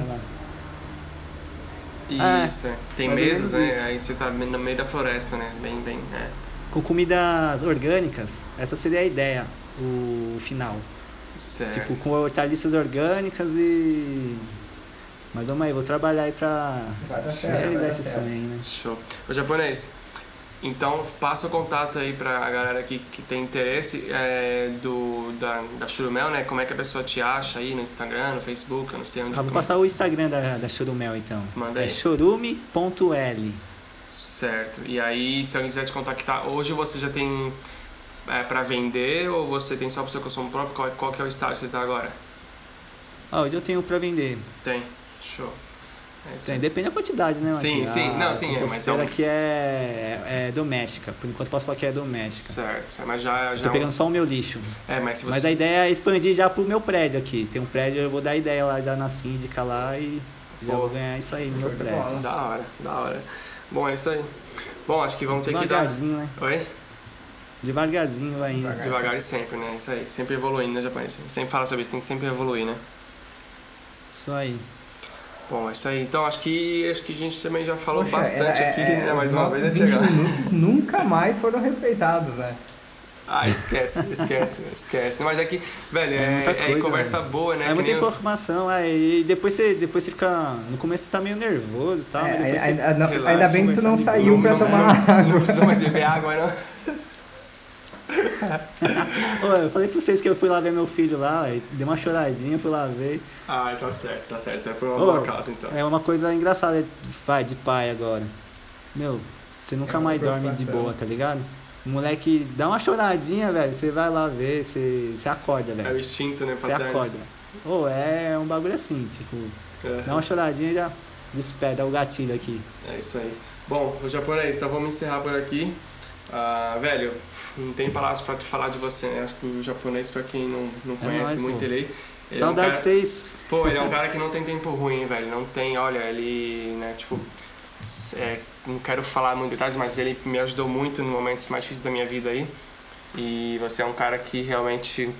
Speaker 2: Isso, é. tem mesas, né? Isso. Aí você tá no meio da floresta, né? Bem, bem, é.
Speaker 3: Com comidas orgânicas, essa seria a ideia, o final.
Speaker 2: Certo.
Speaker 3: Tipo, com hortaliças orgânicas e... Mas vamos aí, vou trabalhar aí pra realizar esse sonho, né?
Speaker 2: Show. O japonês, então, passa o contato aí pra galera que, que tem interesse é, do, da, da Churumel, né? Como é que a pessoa te acha aí no Instagram, no Facebook, eu não sei onde.
Speaker 3: Ah, vou passar é. o Instagram da, da Churumel então.
Speaker 2: Manda aí.
Speaker 3: É chorume.l.
Speaker 2: Certo. E aí, se alguém quiser te contactar, hoje você já tem é, para vender ou você tem só para sua consumo próprio? Qual, qual que é o estágio que você está agora?
Speaker 3: Ah, hoje eu tenho para vender.
Speaker 2: Tem. Show.
Speaker 3: É Sim, depende da quantidade, né?
Speaker 2: Sim,
Speaker 3: aqui.
Speaker 2: sim, a, não, sim,
Speaker 3: é,
Speaker 2: mas é.
Speaker 3: aqui é, é doméstica, por enquanto posso falar que é doméstica.
Speaker 2: Certo, mas já. já
Speaker 3: Tô pegando só o meu lixo.
Speaker 2: É, mas se você.
Speaker 3: Mas a ideia é expandir já pro meu prédio aqui. Tem um prédio, eu vou dar ideia lá já na síndica lá e já vou ganhar isso aí no meu prédio. Bola.
Speaker 2: Da hora, da hora. Bom, é isso aí. Bom, acho que vamos ter
Speaker 3: que
Speaker 2: dar.
Speaker 3: Né?
Speaker 2: Oi?
Speaker 3: Devagarzinho vai indo.
Speaker 2: Devagar, e sempre, né? Isso aí. Sempre evoluindo, né, japonês? Sempre fala sobre isso, tem que sempre evoluir, né?
Speaker 3: Isso aí.
Speaker 2: Bom, é isso aí. Então acho que acho que a gente também já falou Poxa, bastante é, aqui, é, né? Mais uma vez a
Speaker 1: 20 minutos nunca mais foram respeitados, né?
Speaker 2: Ah, esquece, esquece, esquece. Mas é que, velho, é, é, coisa, é conversa velho. boa, né?
Speaker 3: É muita informação, é, e depois você, depois você fica. No começo você tá meio nervoso e tal. É,
Speaker 1: ainda, você, ainda bem que tu não saiu pra tomar água.
Speaker 2: Não precisa mais beber água, não.
Speaker 3: Eu falei pra vocês que eu fui lá ver meu filho lá, deu uma choradinha, fui lá ver.
Speaker 2: Ah, tá certo, tá certo. É por uma Ô, boa causa, então.
Speaker 3: É uma coisa engraçada, vai, de pai agora. Meu, você nunca é mais dorme de boa, tá ligado? O moleque dá uma choradinha, velho, você vai lá ver, você, você acorda, velho.
Speaker 2: É o instinto, né,
Speaker 3: Você acorda. Ô, é um bagulho assim, tipo, uhum. dá uma choradinha e já despeda o gatilho aqui.
Speaker 2: É isso aí. Bom, o japonês, então vamos encerrar por aqui. Uh, velho, não tem palavras pra te falar de você, né? Acho que o japonês, pra quem não, não é conhece nóis, muito pô. ele,
Speaker 3: ele Saudade é um cara... vocês.
Speaker 2: Pô, ele é um cara que não tem tempo ruim, velho. Não tem, olha, ele, né, tipo. É, não quero falar muito detalhes, mas ele me ajudou muito no momentos mais difíceis da minha vida aí. E você é um cara que realmente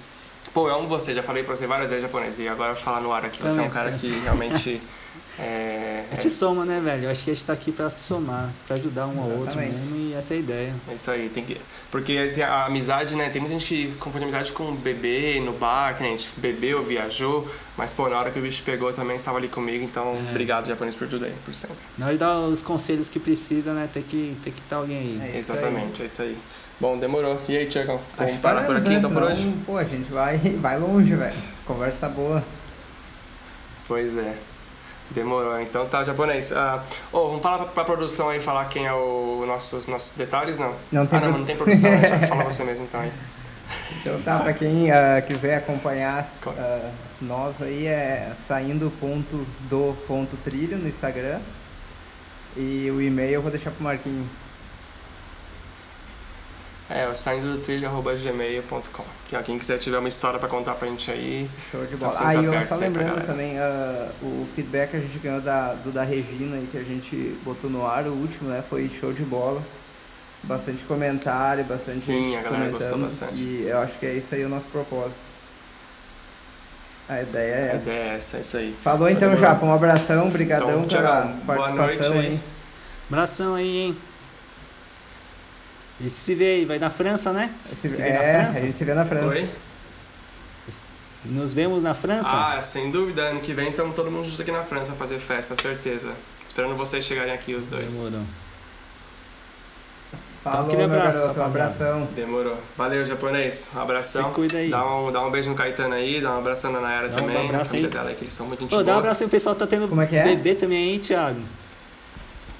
Speaker 2: Pô, eu amo você, já falei pra você várias vezes japonês e agora eu vou falar no ar aqui. Você é um cara que realmente. É,
Speaker 3: A gente soma, né, velho? Eu acho que a gente tá aqui pra se somar, pra ajudar um ao outro
Speaker 1: Exatamente.
Speaker 3: mesmo, e essa é a ideia.
Speaker 2: é isso aí, tem que. Porque a amizade, né? Tem muita gente que confunde amizade com beber no bar, que a gente bebeu, viajou, mas pô, na hora que o bicho pegou também estava ali comigo, então
Speaker 3: É.
Speaker 2: obrigado japonês por tudo aí, por sempre.
Speaker 3: Na hora de dar os conselhos que precisa, né, tem que tem que estar alguém aí.
Speaker 1: É isso aí.
Speaker 2: Exatamente, é isso aí. Bom, demorou. E aí, Tiagão? Vamos parar por
Speaker 1: paramos,
Speaker 2: aqui
Speaker 1: né?
Speaker 2: então por hoje?
Speaker 1: Pô, a gente vai, vai longe, velho. Conversa boa.
Speaker 2: Pois é. Demorou. Então tá, japonês. Ah, ô, vamos falar pra, pra produção aí, falar quem é o nossos nossos detalhes, não?
Speaker 1: Não tem
Speaker 2: ah, não,
Speaker 1: produ-
Speaker 2: não tem produção, né? Já fala você mesmo então aí.
Speaker 1: Então tá, pra quem ah, quiser acompanhar ah, nós aí é saindo ponto do ponto trilho no Instagram. E o e-mail eu vou deixar pro Marquinho.
Speaker 2: É, o saindo do trilho arroba gmail.com. Que ó, quem quiser tiver uma história pra contar pra gente aí.
Speaker 1: Show de bola. Ah, e eu só
Speaker 2: aí
Speaker 1: lembrando também, ah, o feedback que a gente ganhou da, do da Regina aí, que a gente botou no ar, o último, né? Foi show de bola. Bastante comentário, bastante
Speaker 2: Sim,
Speaker 1: gente
Speaker 2: a galera gostou bastante.
Speaker 1: E eu acho que é isso aí o nosso propósito. A ideia é
Speaker 2: A
Speaker 1: essa.
Speaker 2: ideia é essa, é isso aí.
Speaker 1: Falou então. Japa. Um abração, brigadão
Speaker 2: Então,
Speaker 1: pela participação
Speaker 2: noite aí.
Speaker 1: aí.
Speaker 3: Abração aí, hein? E se vê aí, vai na França, né?
Speaker 1: Se-
Speaker 3: vê
Speaker 1: é,
Speaker 3: na
Speaker 1: a
Speaker 3: França?
Speaker 1: gente se vê na França.
Speaker 2: Oi?
Speaker 3: Nos vemos na França?
Speaker 2: Ah, sem dúvida. Ano que vem estamos todo mundo junto aqui na França a fazer festa, certeza. Esperando vocês chegarem aqui, os dois.
Speaker 3: Demorou.
Speaker 1: Falou,
Speaker 3: aquele
Speaker 1: meu
Speaker 3: abraço,
Speaker 1: garoto. Um abração.
Speaker 2: Demorou. Valeu, japonês. Um abração.
Speaker 3: Se cuida aí.
Speaker 2: Dá um, dá um beijo no Caetano aí, dá um abraço na Nayara
Speaker 3: Dá um
Speaker 2: também, na
Speaker 3: abraço
Speaker 2: família
Speaker 3: aí.
Speaker 2: dela, que eles são muito gente
Speaker 3: Ô, dá um abraço aí, o pessoal tá tendo
Speaker 1: Como é que é?
Speaker 3: bebê também aí, Thiago.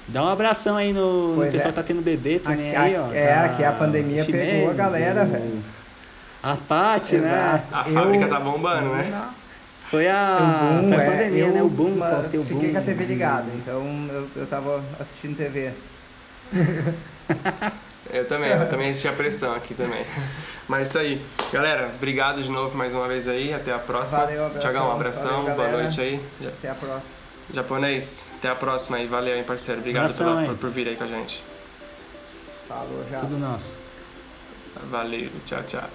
Speaker 3: Dá um abração aí no, no pessoal
Speaker 1: é.
Speaker 3: que tá tendo bebê também
Speaker 1: Aqui-
Speaker 3: aí, ó.
Speaker 1: é,
Speaker 3: Tá
Speaker 1: aqui a pandemia
Speaker 3: Chimenez,
Speaker 1: pegou a galera,
Speaker 3: o-
Speaker 1: velho.
Speaker 3: A Paty, né?
Speaker 2: A
Speaker 1: Eu-
Speaker 2: fábrica tá bombando, né?
Speaker 3: Foi a,
Speaker 1: o boom,
Speaker 3: foi a
Speaker 1: é,
Speaker 3: pandemia,
Speaker 1: eu
Speaker 3: né? O boom,
Speaker 1: ma-
Speaker 3: pô, tem o
Speaker 1: fiquei
Speaker 3: boom.
Speaker 1: com a TV ligada, então eu, eu tava assistindo TV.
Speaker 2: Eu também, eu também assisti a pressão aqui também. Mas isso aí. Galera, obrigado de novo mais uma vez aí. Até a próxima.
Speaker 1: Valeu, abração.
Speaker 2: Tiagão, um abração.
Speaker 1: Valeu,
Speaker 2: boa noite aí.
Speaker 1: Até a próxima.
Speaker 2: Japonês, até a próxima aí. Valeu, hein, parceiro. Obrigado
Speaker 3: Abração,
Speaker 2: pela- por, por vir aí com a gente.
Speaker 1: Falou já.
Speaker 3: Tudo nosso.
Speaker 2: Valeu, tchau, tchau.